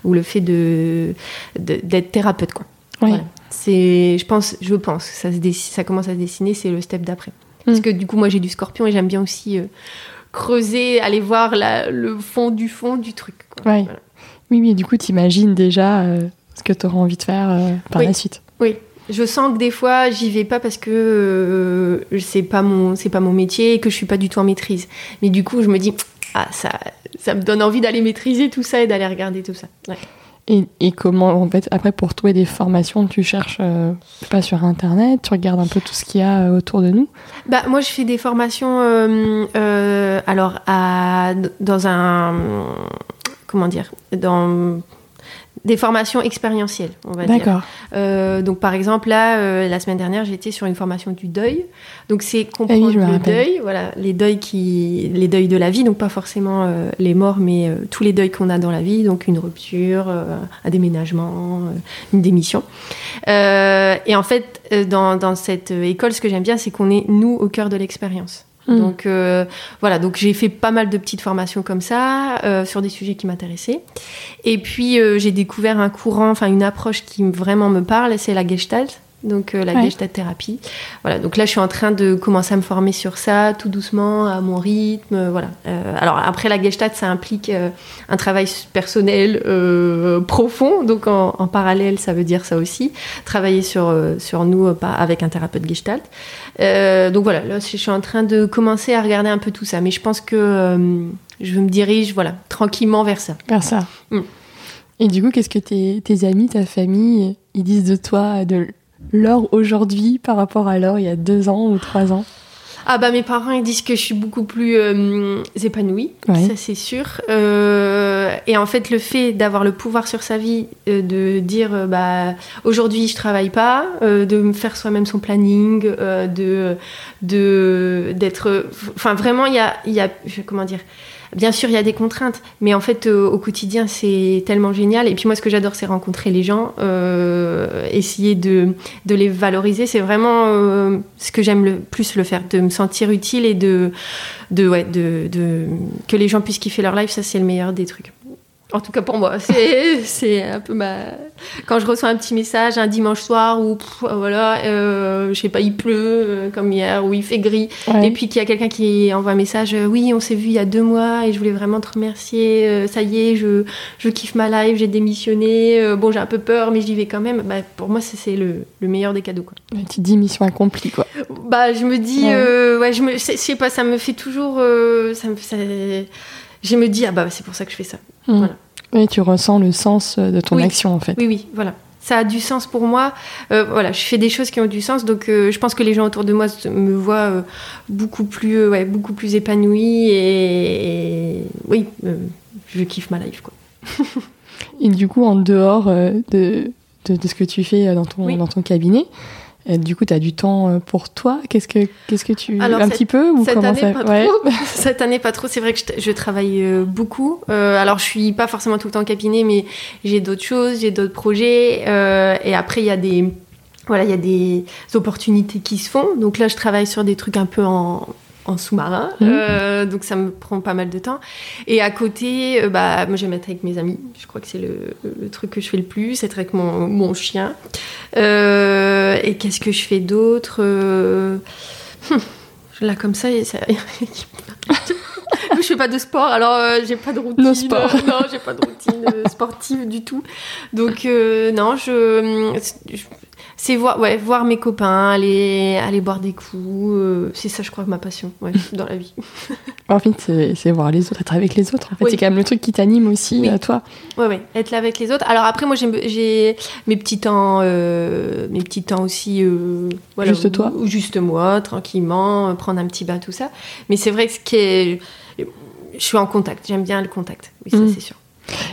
ou le fait de, d'être thérapeute. Quoi. Oui. Voilà. C'est, je pense, je pense, que ça, se dessine- ça commence à se dessiner, c'est le step d'après. Parce Mm. que du coup, moi, j'ai du scorpion et j'aime bien aussi euh, creuser, aller voir la- le fond du fond du truc. quoi. Voilà. Oui, mais du coup, tu imagines déjà euh, ce que tu auras envie de faire euh, par Oui. la suite. Oui, je sens que des fois j'y vais pas parce que euh, c'est pas mon c'est pas mon métier et que je suis pas du tout en maîtrise. Mais du coup, je me dis ah ça ça me donne envie d'aller maîtriser tout ça et d'aller regarder tout ça. Ouais. Et, et comment, en fait, après, pour trouver des formations, tu cherches euh, pas sur Internet, tu regardes un peu tout ce qu'il y a euh, autour de nous? Bah moi je fais des formations euh, euh, alors à dans un comment dire dans des formations expérientielles, on va dire. D'accord. Euh, donc par exemple là, euh, la semaine dernière, j'étais sur une formation du deuil. Donc c'est comprendre oui, le rappelle. deuil, voilà, les deuils qui, les deuils de la vie, donc pas forcément euh, les morts, mais euh, tous les deuils qu'on a dans la vie, donc une rupture, euh, un déménagement, euh, une démission. Euh, et en fait, dans, dans cette école, ce que j'aime bien, c'est qu'on est nous au cœur de l'expérience. Mm. Donc euh, voilà, donc j'ai fait pas mal de petites formations comme ça euh, sur des sujets qui m'intéressaient. Et puis euh, j'ai découvert un courant, enfin une approche qui me- vraiment me parle, c'est la Gestalt. Donc euh, la Ouais. Gestalt thérapie. Voilà, donc là je suis en train de commencer à me former sur ça, tout doucement, à mon rythme. euh, voilà. Euh, alors après la Gestalt, ça implique un travail personnel profond. Donc en, en parallèle, ça veut dire ça aussi, travailler sur sur nous pas avec un thérapeute Gestalt. Donc voilà, là je suis en train de commencer à regarder un peu tout ça, mais je pense que je me dirige voilà tranquillement vers ça. Vers ça. Mm. Et du coup, qu'est-ce que tes, tes amis, ta famille, ils disent de toi, de l'or aujourd'hui par rapport à l'or il y a deux ans ou trois ans Ah bah mes parents ils disent que je suis beaucoup plus euh, épanouie, Ouais. ça c'est sûr. Euh, et en fait le fait d'avoir le pouvoir sur sa vie, euh, de dire bah aujourd'hui je travaille pas, de me faire soi-même son planning, de de d'être, enfin vraiment il y a il y a comment dire. Bien sûr, il y a des contraintes, mais en fait, euh, au quotidien, c'est tellement génial. Et puis moi, ce que j'adore, c'est rencontrer les gens, euh, essayer de, les valoriser. C'est vraiment euh, ce que j'aime le plus le faire, de me sentir utile et de, de, ouais, de que les gens puissent kiffer leur life. Ça, c'est le meilleur des trucs. En tout cas pour moi, c'est *laughs* c'est un peu ma. Quand je reçois un petit message un dimanche soir où pff, voilà, euh, je sais pas, il pleut euh, comme hier ou il fait gris, Ouais. et puis qu'il y a quelqu'un qui envoie un message euh, Oui, on s'est vu il y a deux mois et je voulais vraiment te remercier. euh, ça y est, je, je kiffe ma life, j'ai démissionné. euh, bon, j'ai un peu peur, mais j'y vais quand même. Bah, pour moi, c'est c'est le, le meilleur des cadeaux. Quoi. Ouais, Tu dis mission accomplie, quoi. Bah, je me dis, Ouais. euh, ouais, je me, sais pas, ça me fait toujours. euh, ça me, ça- je me dis, ah bah, c'est pour ça que je fais ça. Mm. Voilà. Oui, tu ressens le sens de ton Oui. action, en fait. Oui, oui, voilà. Ça a du sens pour moi. Euh, voilà, je fais des choses qui ont du sens, donc euh, je pense que les gens autour de moi me voient euh, beaucoup plus, euh, ouais, beaucoup plus épanouie et, et oui, euh, je kiffe ma life quoi. *laughs* Et du coup, en dehors euh, de, de, de ce que tu fais euh, dans ton, Oui. dans ton cabinet, du coup, tu as du temps euh, pour toi. Qu'est-ce que, qu'est-ce que tu... Alors, un cette- petit peu ou Cette comment année ça... pas Ouais. trop. *laughs* *laughs* Cette année pas trop. C'est vrai que je, je travaille euh, beaucoup. Euh, alors je suis pas forcément tout le temps en cabinet, mais j'ai d'autres choses, j'ai d'autres projets. euh, et après il y a des voilà, il y a des opportunités qui se font. Donc là, je travaille sur des trucs un peu en, en sous-marin. Mhm. Euh, donc ça me prend pas mal de temps. Et à côté, euh, bah, moi j'aime être avec mes amis. Je crois que c'est le, le truc que je fais le plus, être avec mon, mon chien. Euh, et qu'est-ce que je fais d'autre hum, Là, comme ça, ça... *laughs* je fais pas de sport, alors euh, j'ai pas de routine. No sport. euh, *laughs* non, j'ai pas de routine euh, sportive du tout. Donc non, je, je- c'est voir, ouais, voir mes copains, aller, aller boire des coups. euh, c'est ça, je crois, ma passion ouais, *laughs* dans la vie. En fait, c'est voir les autres, être avec les autres. En fait, Oui. c'est quand même le truc qui t'anime aussi, Oui. à toi. Ouais, ouais, être là avec les autres. Alors après, moi, j'ai- mes petits temps, euh, mes petits temps aussi. euh, voilà, Juste toi ou, ou juste moi, tranquillement, euh, prendre un petit bain, tout ça. Mais c'est vrai que ce qui est, je suis en contact. J'aime bien le contact. Oui, ça Mm. c'est sûr.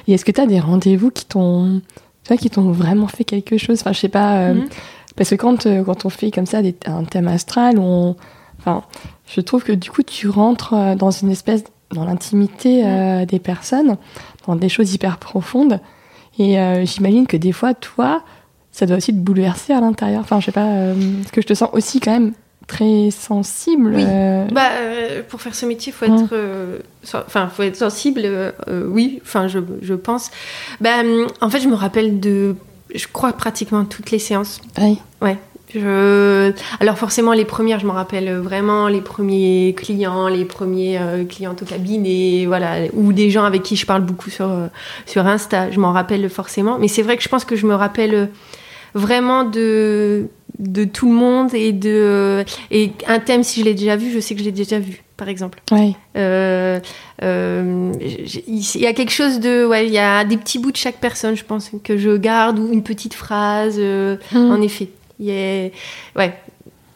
Et est-ce que tu as des rendez-vous qui t'ont tu vois, qui t'ont vraiment fait quelque chose Enfin, je sais pas. euh, Mhm. Parce que quand, euh, quand on fait comme ça des- un thème astral, on, enfin, je trouve que du coup, tu rentres euh, dans une espèce, dans l'intimité euh, des personnes, dans des choses hyper profondes. Et j'imagine que des fois, toi, ça doit aussi te bouleverser à l'intérieur. Enfin, je sais pas, parce que je te sens aussi quand même très sensible. Oui. euh, Bah, euh, pour faire ce métier, faut Ouais. être, euh, enfin, faut être sensible. euh, oui, enfin, je, je pense. Bah, hum, en fait, je me rappelle de, je crois pratiquement toutes les séances. ouais. Je... Alors forcément, les premières, je me rappelle vraiment les premiers clients, les premiers clients au cabinet, voilà, ou des gens avec qui je parle beaucoup sur, sur Insta. Je m'en rappelle forcément. Mais c'est vrai que je pense que je me rappelle vraiment de, de tout le monde et de et un thème, si je l'ai déjà vu, je sais que je l'ai déjà vu, par exemple. Ouais. Euh, euh, il y a quelque chose de, ouais, il y a des petits bouts de chaque personne, je pense, que je garde ou une petite phrase. euh, Mhm. en effet. Il Ouais.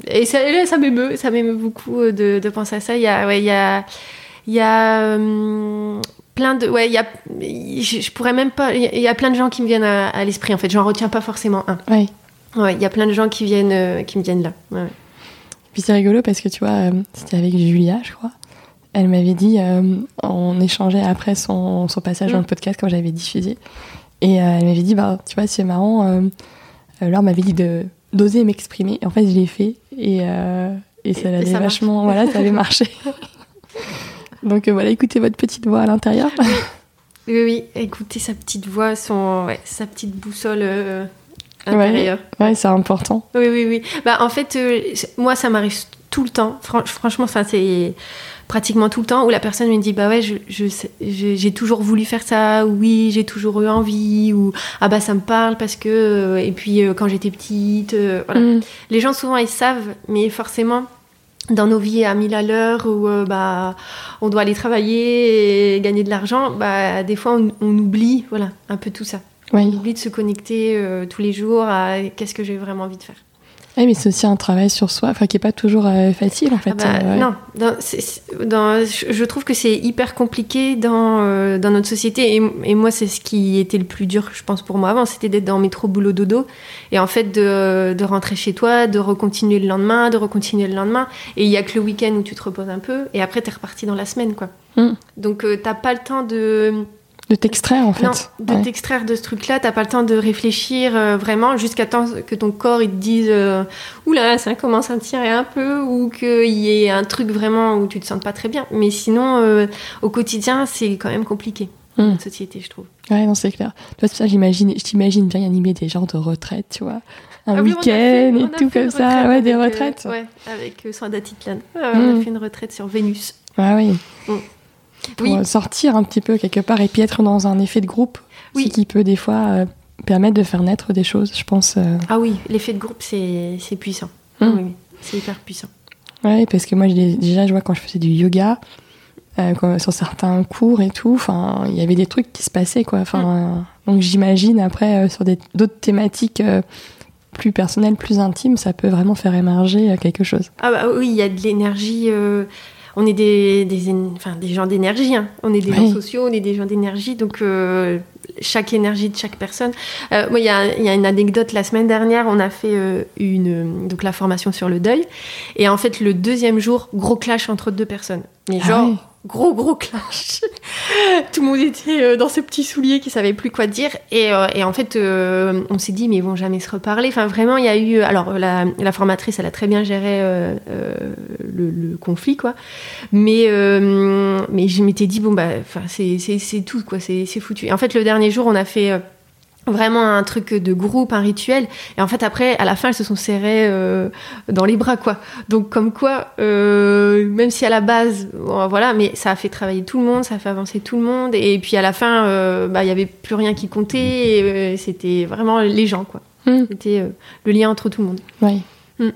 Et ça, là, ça m'émeut, ça m'émeut beaucoup euh, de, de penser à ça. Il y a, ouais, il y a, il y a hum, plein de, ouais, il y a, je, je pourrais même pas, il y a- il y a plein de gens qui me viennent à, à l'esprit. En fait, j'en retiens pas forcément un. Ouais, il y a plein de gens qui viennent, euh, qui me viennent là. Ouais. Puis c'est rigolo parce que tu vois, euh, c'était avec Julia, je crois. Elle m'avait dit, euh, on échangeait après son, son passage Mm. dans le podcast quand j'avais diffusé. Et elle m'avait dit, bah, tu vois, c'est marrant. Laure m'avait dit de d'oser m'exprimer. Et en fait, je l'ai fait. Et, et ça Et- marche. vachement. Voilà, ça avait marché. *laughs* Donc voilà, écoutez votre petite voix à l'intérieur. Oui, oui, écouter sa petite voix, son, ouais, sa petite boussole euh, Ouais. intérieure. Ouais, c'est important. Oui, oui, oui. Bah, en fait, euh, moi, ça m'arrive tout le temps. Fran- franchement, enfin, c'est pratiquement tout le temps où la personne me dit Bah ouais, je je- j'ai toujours voulu faire ça, ou oui, j'ai toujours eu envie, ou Ah bah ça me parle parce que. euh, Et puis, euh, quand j'étais petite, euh, voilà. Mm. Les gens, souvent, ils savent, mais forcément. Dans nos vies à mille à l'heure où euh, bah, on doit aller travailler et gagner de l'argent, bah, des fois on, on oublie voilà, un peu tout ça. On Ouais. oublie de se connecter euh, tous les jours à qu'est-ce que j'ai vraiment envie de faire. Ouais, mais c'est aussi un travail sur soi, enfin, qui est pas toujours euh, facile en fait. Ah bah, euh, ouais. Non, dans- dans- je trouve que c'est hyper compliqué dans, euh, dans notre société. Et, et moi, c'est ce qui était le plus dur, je pense, pour moi avant, c'était d'être dans métro, boulot, dodo. Et en fait, de, de rentrer chez toi, de recontinuer le lendemain, de recontinuer le lendemain. Et il y a que le week-end où tu te reposes un peu. Et après, t'es reparti dans la semaine, quoi. Mm. Donc, euh, t'as pas le temps de... De t'extraire en fait. Non, de Ouais. t'extraire de ce truc-là, t'as pas le temps de réfléchir euh, vraiment jusqu'à temps que ton corps il te dise euh, oula ça commence à tirer un peu ou qu'il y ait un truc vraiment où tu te sens pas très bien. Mais sinon euh, au quotidien c'est quand même compliqué Mm. notre société je trouve. Ouais, non, c'est clair. Pour ça que j'imagine, je t'imagine bien animer des genres de retraite, tu vois. Un Ah oui, fait- week-end et tout comme ça. Ouais, des euh, retraites. ouais, avec Soin d'Atitlan. Ouais, On a fait une retraite sur Vénus. Ah oui. Mm. Pour Oui. euh, sortir un petit peu quelque part et puis être dans un effet de groupe. Oui. Ce qui peut des fois euh, permettre de faire naître des choses, je pense. euh. Ah oui, l'effet de groupe c'est c'est puissant. Oui, oui, c'est hyper puissant. Ouais, parce que moi, déjà, je vois quand je faisais du yoga, euh, quand- sur certains cours et tout, enfin, il y avait des trucs qui se passaient, quoi. Euh, donc j'imagine après, sur d'autres thématiques plus personnelles, plus intimes, ça peut vraiment faire émerger quelque chose. Ah bah oui, il y a de l'énergie. On est des, des, éne- enfin, des gens d'énergie. hein. On est des Oui. gens sociaux, on est des gens d'énergie. Donc, euh, chaque énergie de chaque personne. Euh, moi, il y a, il y a une anecdote. La semaine dernière, on a fait euh, une, donc, la formation sur le deuil. Et en fait, le deuxième jour, gros clash entre deux personnes. Mais Ah genre. Gros, gros clash. *laughs* Tout le monde était euh, dans ses petits souliers qui savaient plus quoi dire. Et, euh, en fait, euh, on s'est dit, mais ils vont jamais se reparler. Enfin, vraiment, il y a eu. Alors, la, formatrice, elle a très bien géré le, conflit, quoi. Mais, mais je m'étais dit, bon, bah, enfin, c'est tout, quoi. C'est foutu. Et en fait, le dernier jour, on a fait. Euh, Vraiment un truc de groupe, un rituel. Et en fait, après, à la fin, elles se sont serrées euh, dans les bras, quoi. Donc, comme quoi, euh, même si à la base, bon, voilà, mais ça a fait travailler tout le monde, ça a fait avancer tout le monde. Et puis à la fin, euh, bah, il y avait plus rien qui comptait. euh, C'était vraiment les gens, quoi. Hmm. C'était euh, le lien entre tout le monde. Ouais. Mm.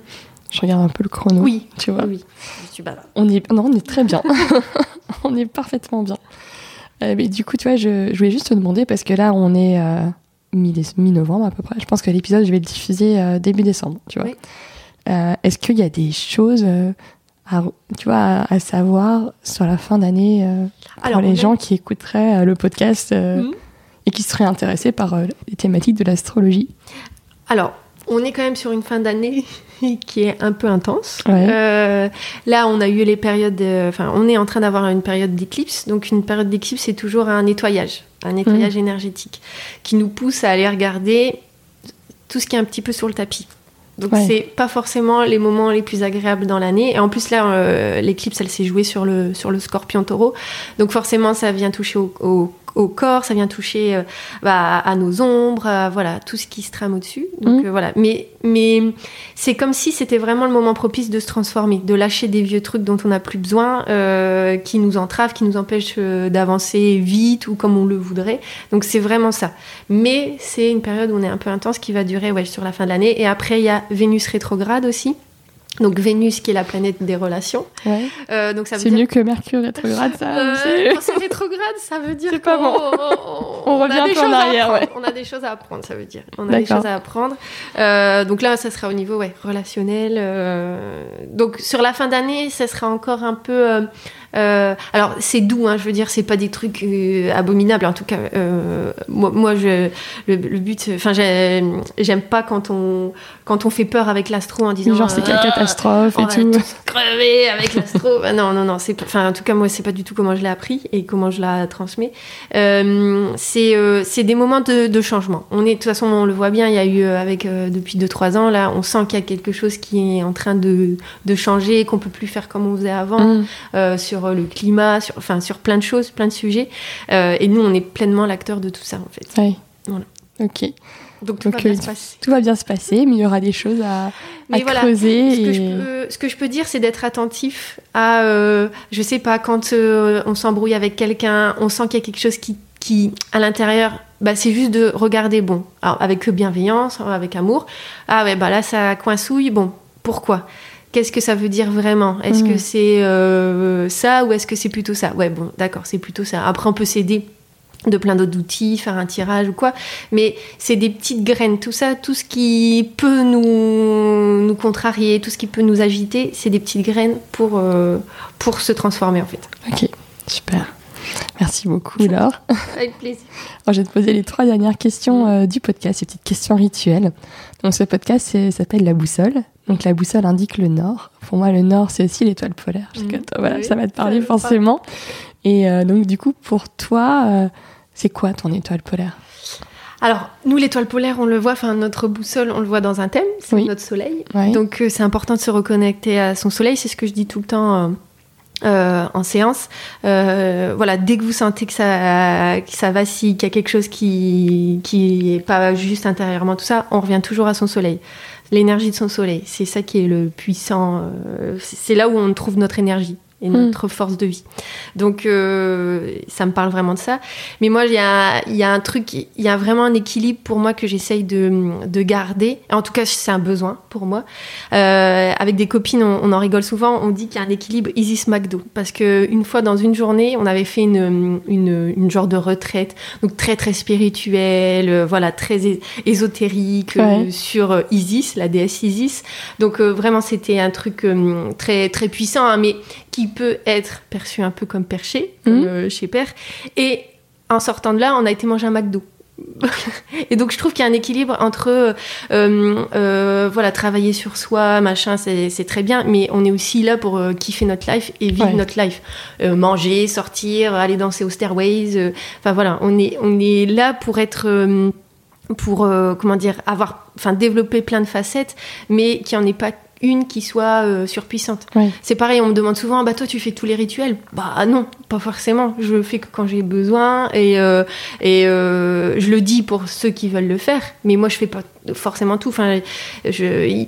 Je regarde un peu le chrono. Oui, Tu vois. oui. Je suis bavarde. On est, non, on est très bien. *laughs* on est parfaitement bien. Euh, mais du coup, tu vois, je, je voulais juste te demander, parce que là, on est euh, mi-novembre à peu près. Je pense que l'épisode, je vais le diffuser euh, début décembre, tu vois. Oui. Euh, Est-ce qu'il y a des choses, euh, à, tu vois, à, savoir sur la fin d'année pour Alors, les a- gens qui écouteraient le podcast Mhm. et qui seraient intéressés par les thématiques de l'astrologie? Alors, on est quand même sur une fin d'année *laughs* qui est un peu intense. Ouais. Euh, là, on a eu les périodes. de- Enfin, on est en train d'avoir une période d'éclipse. Donc, une période d'éclipse, c'est toujours un nettoyage, un nettoyage énergétique qui nous pousse à aller regarder tout ce qui est un petit peu sur le tapis. Donc, Ouais. c'est pas forcément les moments les plus agréables dans l'année. Et en plus, là, euh, l'éclipse, elle s'est jouée sur le, sur le scorpion taureau. Donc, forcément, ça vient toucher au, au- au corps, ça vient toucher euh, bah, à nos ombres, à, voilà, tout ce qui se trame au-dessus. Donc, Mhm. euh, voilà. Mais, mais c'est comme si c'était vraiment le moment propice de se transformer, de lâcher des vieux trucs dont on n'a plus besoin, euh, qui nous entravent, qui nous empêchent d'avancer vite ou comme on le voudrait. Donc c'est vraiment ça. Mais c'est une période où on est un peu intense qui va durer ouais, sur la fin de l'année. Et après, il y a Vénus rétrograde aussi. Donc Vénus qui est la planète des relations. Ouais. Euh, donc ça veut C'est dire mieux que Mercure rétrograde, ça euh, quand c'est rétrograde, ça veut dire C'est pas bon. on, On a revient un des en choses à arrière, ouais. On a des choses à apprendre, ça veut dire. On a des choses à apprendre. Euh, donc là, ça sera au niveau ouais, relationnel. euh, Donc sur la fin d'année, ça sera encore un peu. Euh, alors c'est doux, hein, je veux dire, c'est pas des trucs euh, abominables. En tout cas, euh, moi, moi, je, le, le but, enfin, j'ai- j'aime pas quand on quand on fait peur avec l'astro en disant Genre, c'est quelle catastrophe on et va tout. tous crever avec l'astro. *laughs* Bah non, non, non. C'est, enfin, en tout cas, moi, c'est pas du tout comment je l'ai appris et comment je la transmets. C'est, c'est des moments de, de changement. On est, de toute façon, on le voit bien. Il y a eu avec depuis 2-3 ans là, on sent qu'il y a quelque chose qui est en train de, de changer, qu'on peut plus faire comme on faisait avant Mm. euh, sur le climat, sur, enfin, sur plein de choses, plein de sujets. Euh, et nous, on est pleinement l'acteur de tout ça, en fait. Ouais. Voilà. Ok. Donc tout Donc, va bien euh, se passer. Tout va bien se passer, mais il y aura des choses à, à Mais voilà, creuser. Ce que, et... je peux, ce que je peux dire, c'est d'être attentif à, euh, je sais pas, quand euh, on s'embrouille avec quelqu'un, on sent qu'il y a quelque chose qui, qui à l'intérieur, bah, c'est juste de regarder, bon, alors, avec bienveillance, avec amour. Ah ouais, bah là, ça coincouille, bon, pourquoi? Qu'est-ce que ça veut dire vraiment? Est-ce Mm. que c'est euh, ça ou est-ce que c'est plutôt ça? Ouais, bon, d'accord, c'est plutôt ça. Après, on peut s'aider de plein d'autres outils, faire un tirage ou quoi. Mais c'est des petites graines, tout ça, tout ce qui peut nous, nous contrarier, tout ce qui peut nous agiter, c'est des petites graines pour, euh, pour se transformer en fait. Ok, super. Merci beaucoup, Laure. *laughs* Avec plaisir. Alors, je vais te poser les trois dernières questions euh, du podcast, ces petites questions rituelles. Donc, ce podcast s'appelle La Boussole. Donc, la boussole indique le nord. Pour moi, le nord, c'est aussi l'étoile polaire. Que toi, voilà, Oui, ça va te parler me parle. forcément. Et euh, donc, du coup, pour toi, euh, c'est quoi ton étoile polaire? Alors, nous, l'étoile polaire, on le voit, enfin, notre boussole, on le voit dans un thème, c'est Oui. notre soleil. Donc, c'est important de se reconnecter à son soleil, c'est ce que je dis tout le temps. Euh, en séance, Euh, voilà, dès que vous sentez que ça, que ça vacille, qu'il y a quelque chose qui qui est pas juste intérieurement tout ça, on revient toujours à son soleil, l'énergie de son soleil. C'est ça qui est le puissant. euh, c'est là où on trouve notre énergie et notre force de vie. Donc euh, ça me parle vraiment de ça. Mais moi, il y a, il y a un truc, il y a vraiment un équilibre pour moi que j'essaye de, de garder. En tout cas, c'est un besoin pour moi. Euh, avec des copines, on, on en rigole souvent. On dit qu'il y a un équilibre Isis McDo. Parce que une fois dans une journée, on avait fait une, une, une genre de retraite, donc très très spirituelle, euh, voilà, très ésotérique euh, sur Isis, la déesse Isis. Donc vraiment, c'était un truc très très puissant, hein, mais qui peut être perçu un peu comme perché, comme Mhm. euh, chez Père. Et en sortant de là, on a été manger un McDo. *laughs* et donc je trouve qu'il y a un équilibre entre euh, euh, voilà travailler sur soi machin c'est très bien mais on est aussi là pour euh, kiffer notre life et vivre Ouais. notre life manger sortir aller danser aux stairways enfin voilà on est on est là pour être pour comment dire avoir enfin développer plein de facettes mais qu'il n'y en ait pas une qui soit euh, surpuissante c'est pareil, on me demande souvent, bah toi tu fais tous les rituels? Bah non, pas forcément. Je le fais que quand j'ai besoin et, euh, et euh, je le dis pour ceux qui veulent le faire, mais moi je fais pas forcément tout. Enfin, je,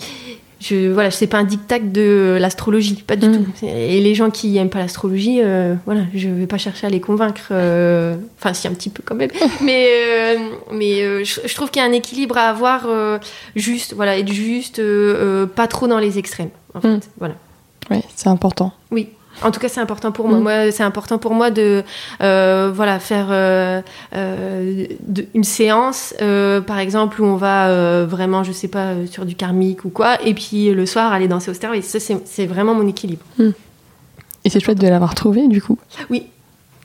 je voilà, c'est pas un dictat de l'astrologie, pas du Mm. tout. Et les gens qui aiment pas l'astrologie, euh, voilà, je vais pas chercher à les convaincre. euh, Enfin, si un petit peu quand même. *laughs* mais euh, mais euh, je, je trouve qu'il y a un équilibre à avoir euh, juste, voilà, être juste, euh, euh, pas trop dans les extrêmes. En fait, Mm. voilà. Ouais, c'est important. Oui. En tout cas, c'est important pour moi. Mm. Moi, c'est important pour moi de, euh, voilà, faire euh, euh, de- une séance, par exemple, où on va vraiment, je sais pas, sur du karmique ou quoi, et puis le soir aller danser au stairway. Ça, c'est vraiment mon équilibre. Et c'est chouette de l'avoir trouvé, du coup. Oui,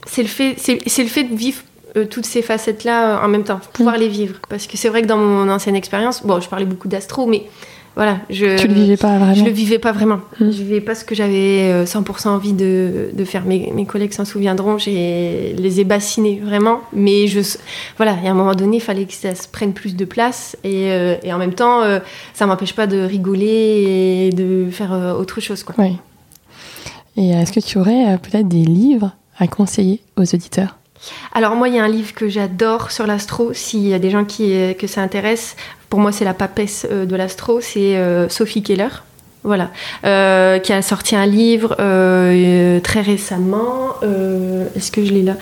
c'est le fait, c'est le fait de vivre toutes ces facettes-là en même temps, pouvoir les vivre. Parce que c'est vrai que dans mon ancienne expérience, bon, je parlais beaucoup d'astro, mais voilà, je. tu le vivais pas vraiment. Je le vivais pas vraiment. Mm. Je vivais pas ce que j'avais euh, 100% envie de, de faire. Mes, mes collègues s'en souviendront, j'ai les ai bassinés vraiment. Mais je, voilà, et à un moment donné, il fallait que ça se prenne plus de place. Et, euh, et en même temps, euh, ça m'empêche pas de rigoler et de faire euh, autre chose. Quoi. Oui. Et est-ce que tu aurais euh, peut-être des livres à conseiller aux auditeurs? Alors moi, il y a un livre que j'adore sur l'astro. S'il y a des gens qui, euh, que ça intéresse, pour moi, c'est la papesse euh, de l'astro. C'est euh, Sophie Keller. Voilà, Euh, qui a sorti un livre euh, très récemment. Euh, Est-ce que je l'ai là?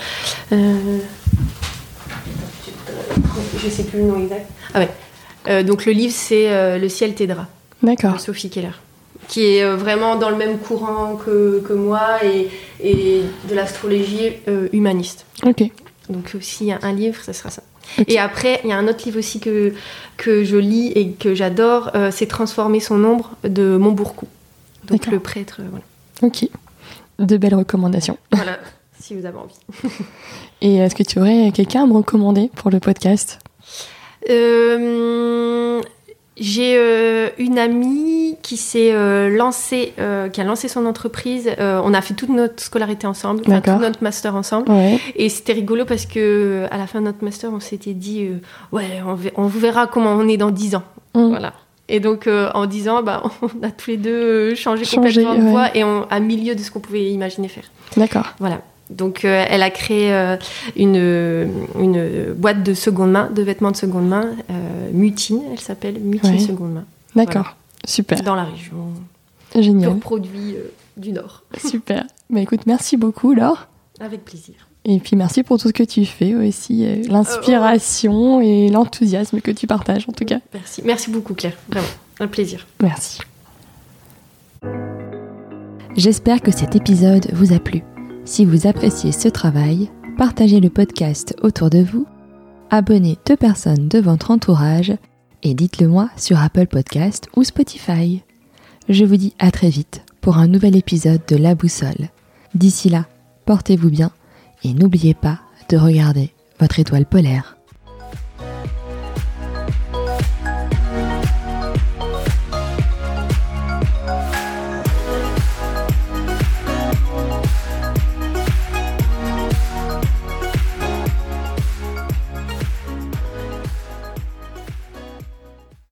Je sais plus le nom exact. Ah ouais. Donc le livre, c'est Le ciel t'aidera D'accord. Sophie Keller, qui est vraiment dans le même courant que, que moi et, et de l'astrologie humaniste. Ok. Donc s'il y a un livre, ce sera ça. Et après, il y a un autre livre aussi que, que je lis et que j'adore, euh, c'est Transformer son ombre de Montbourcou. Donc le prêtre, euh, voilà. Ok. De belles recommandations. *laughs* voilà, si vous avez envie. *laughs* Et est-ce que tu aurais quelqu'un à me recommander pour le podcast? Euh, j'ai une amie qui s'est euh, lancée, euh, qui a lancé son entreprise. Euh, on a fait toute notre scolarité ensemble, enfin, tout notre master ensemble. Ouais. Et c'était rigolo parce que à la fin de notre master, on s'était dit, ouais, on, on verra comment on est dans 10 ans. Mm. Voilà. Et donc, euh, en 10 ans, bah, *laughs* on a tous les deux changé, Changé, complètement de ouais. voie et on, à milieu de ce qu'on pouvait imaginer faire. D'accord. Voilà. Donc, euh, elle a créé euh, une, une boîte de seconde main, de vêtements de seconde main, Mutine, elle s'appelle Mutine Ouais. Seconde Main, D'accord. Super. dans la région. Génial. Pur produit euh, du Nord. *laughs* Super. Bah écoute, merci beaucoup Laure. Avec plaisir. Et puis merci pour tout ce que tu fais aussi, euh, l'inspiration et l'enthousiasme que tu partages en tout cas. Merci. Merci beaucoup, Claire. Vraiment. Un plaisir. Merci. J'espère que cet épisode vous a plu. Si vous appréciez ce travail, partagez le podcast autour de vous, abonnez deux personnes de votre entourage et dites-le moi sur Apple Podcast ou Spotify. Je vous dis à très vite pour un nouvel épisode de La Boussole. D'ici là, portez-vous bien et n'oubliez pas de regarder votre étoile polaire.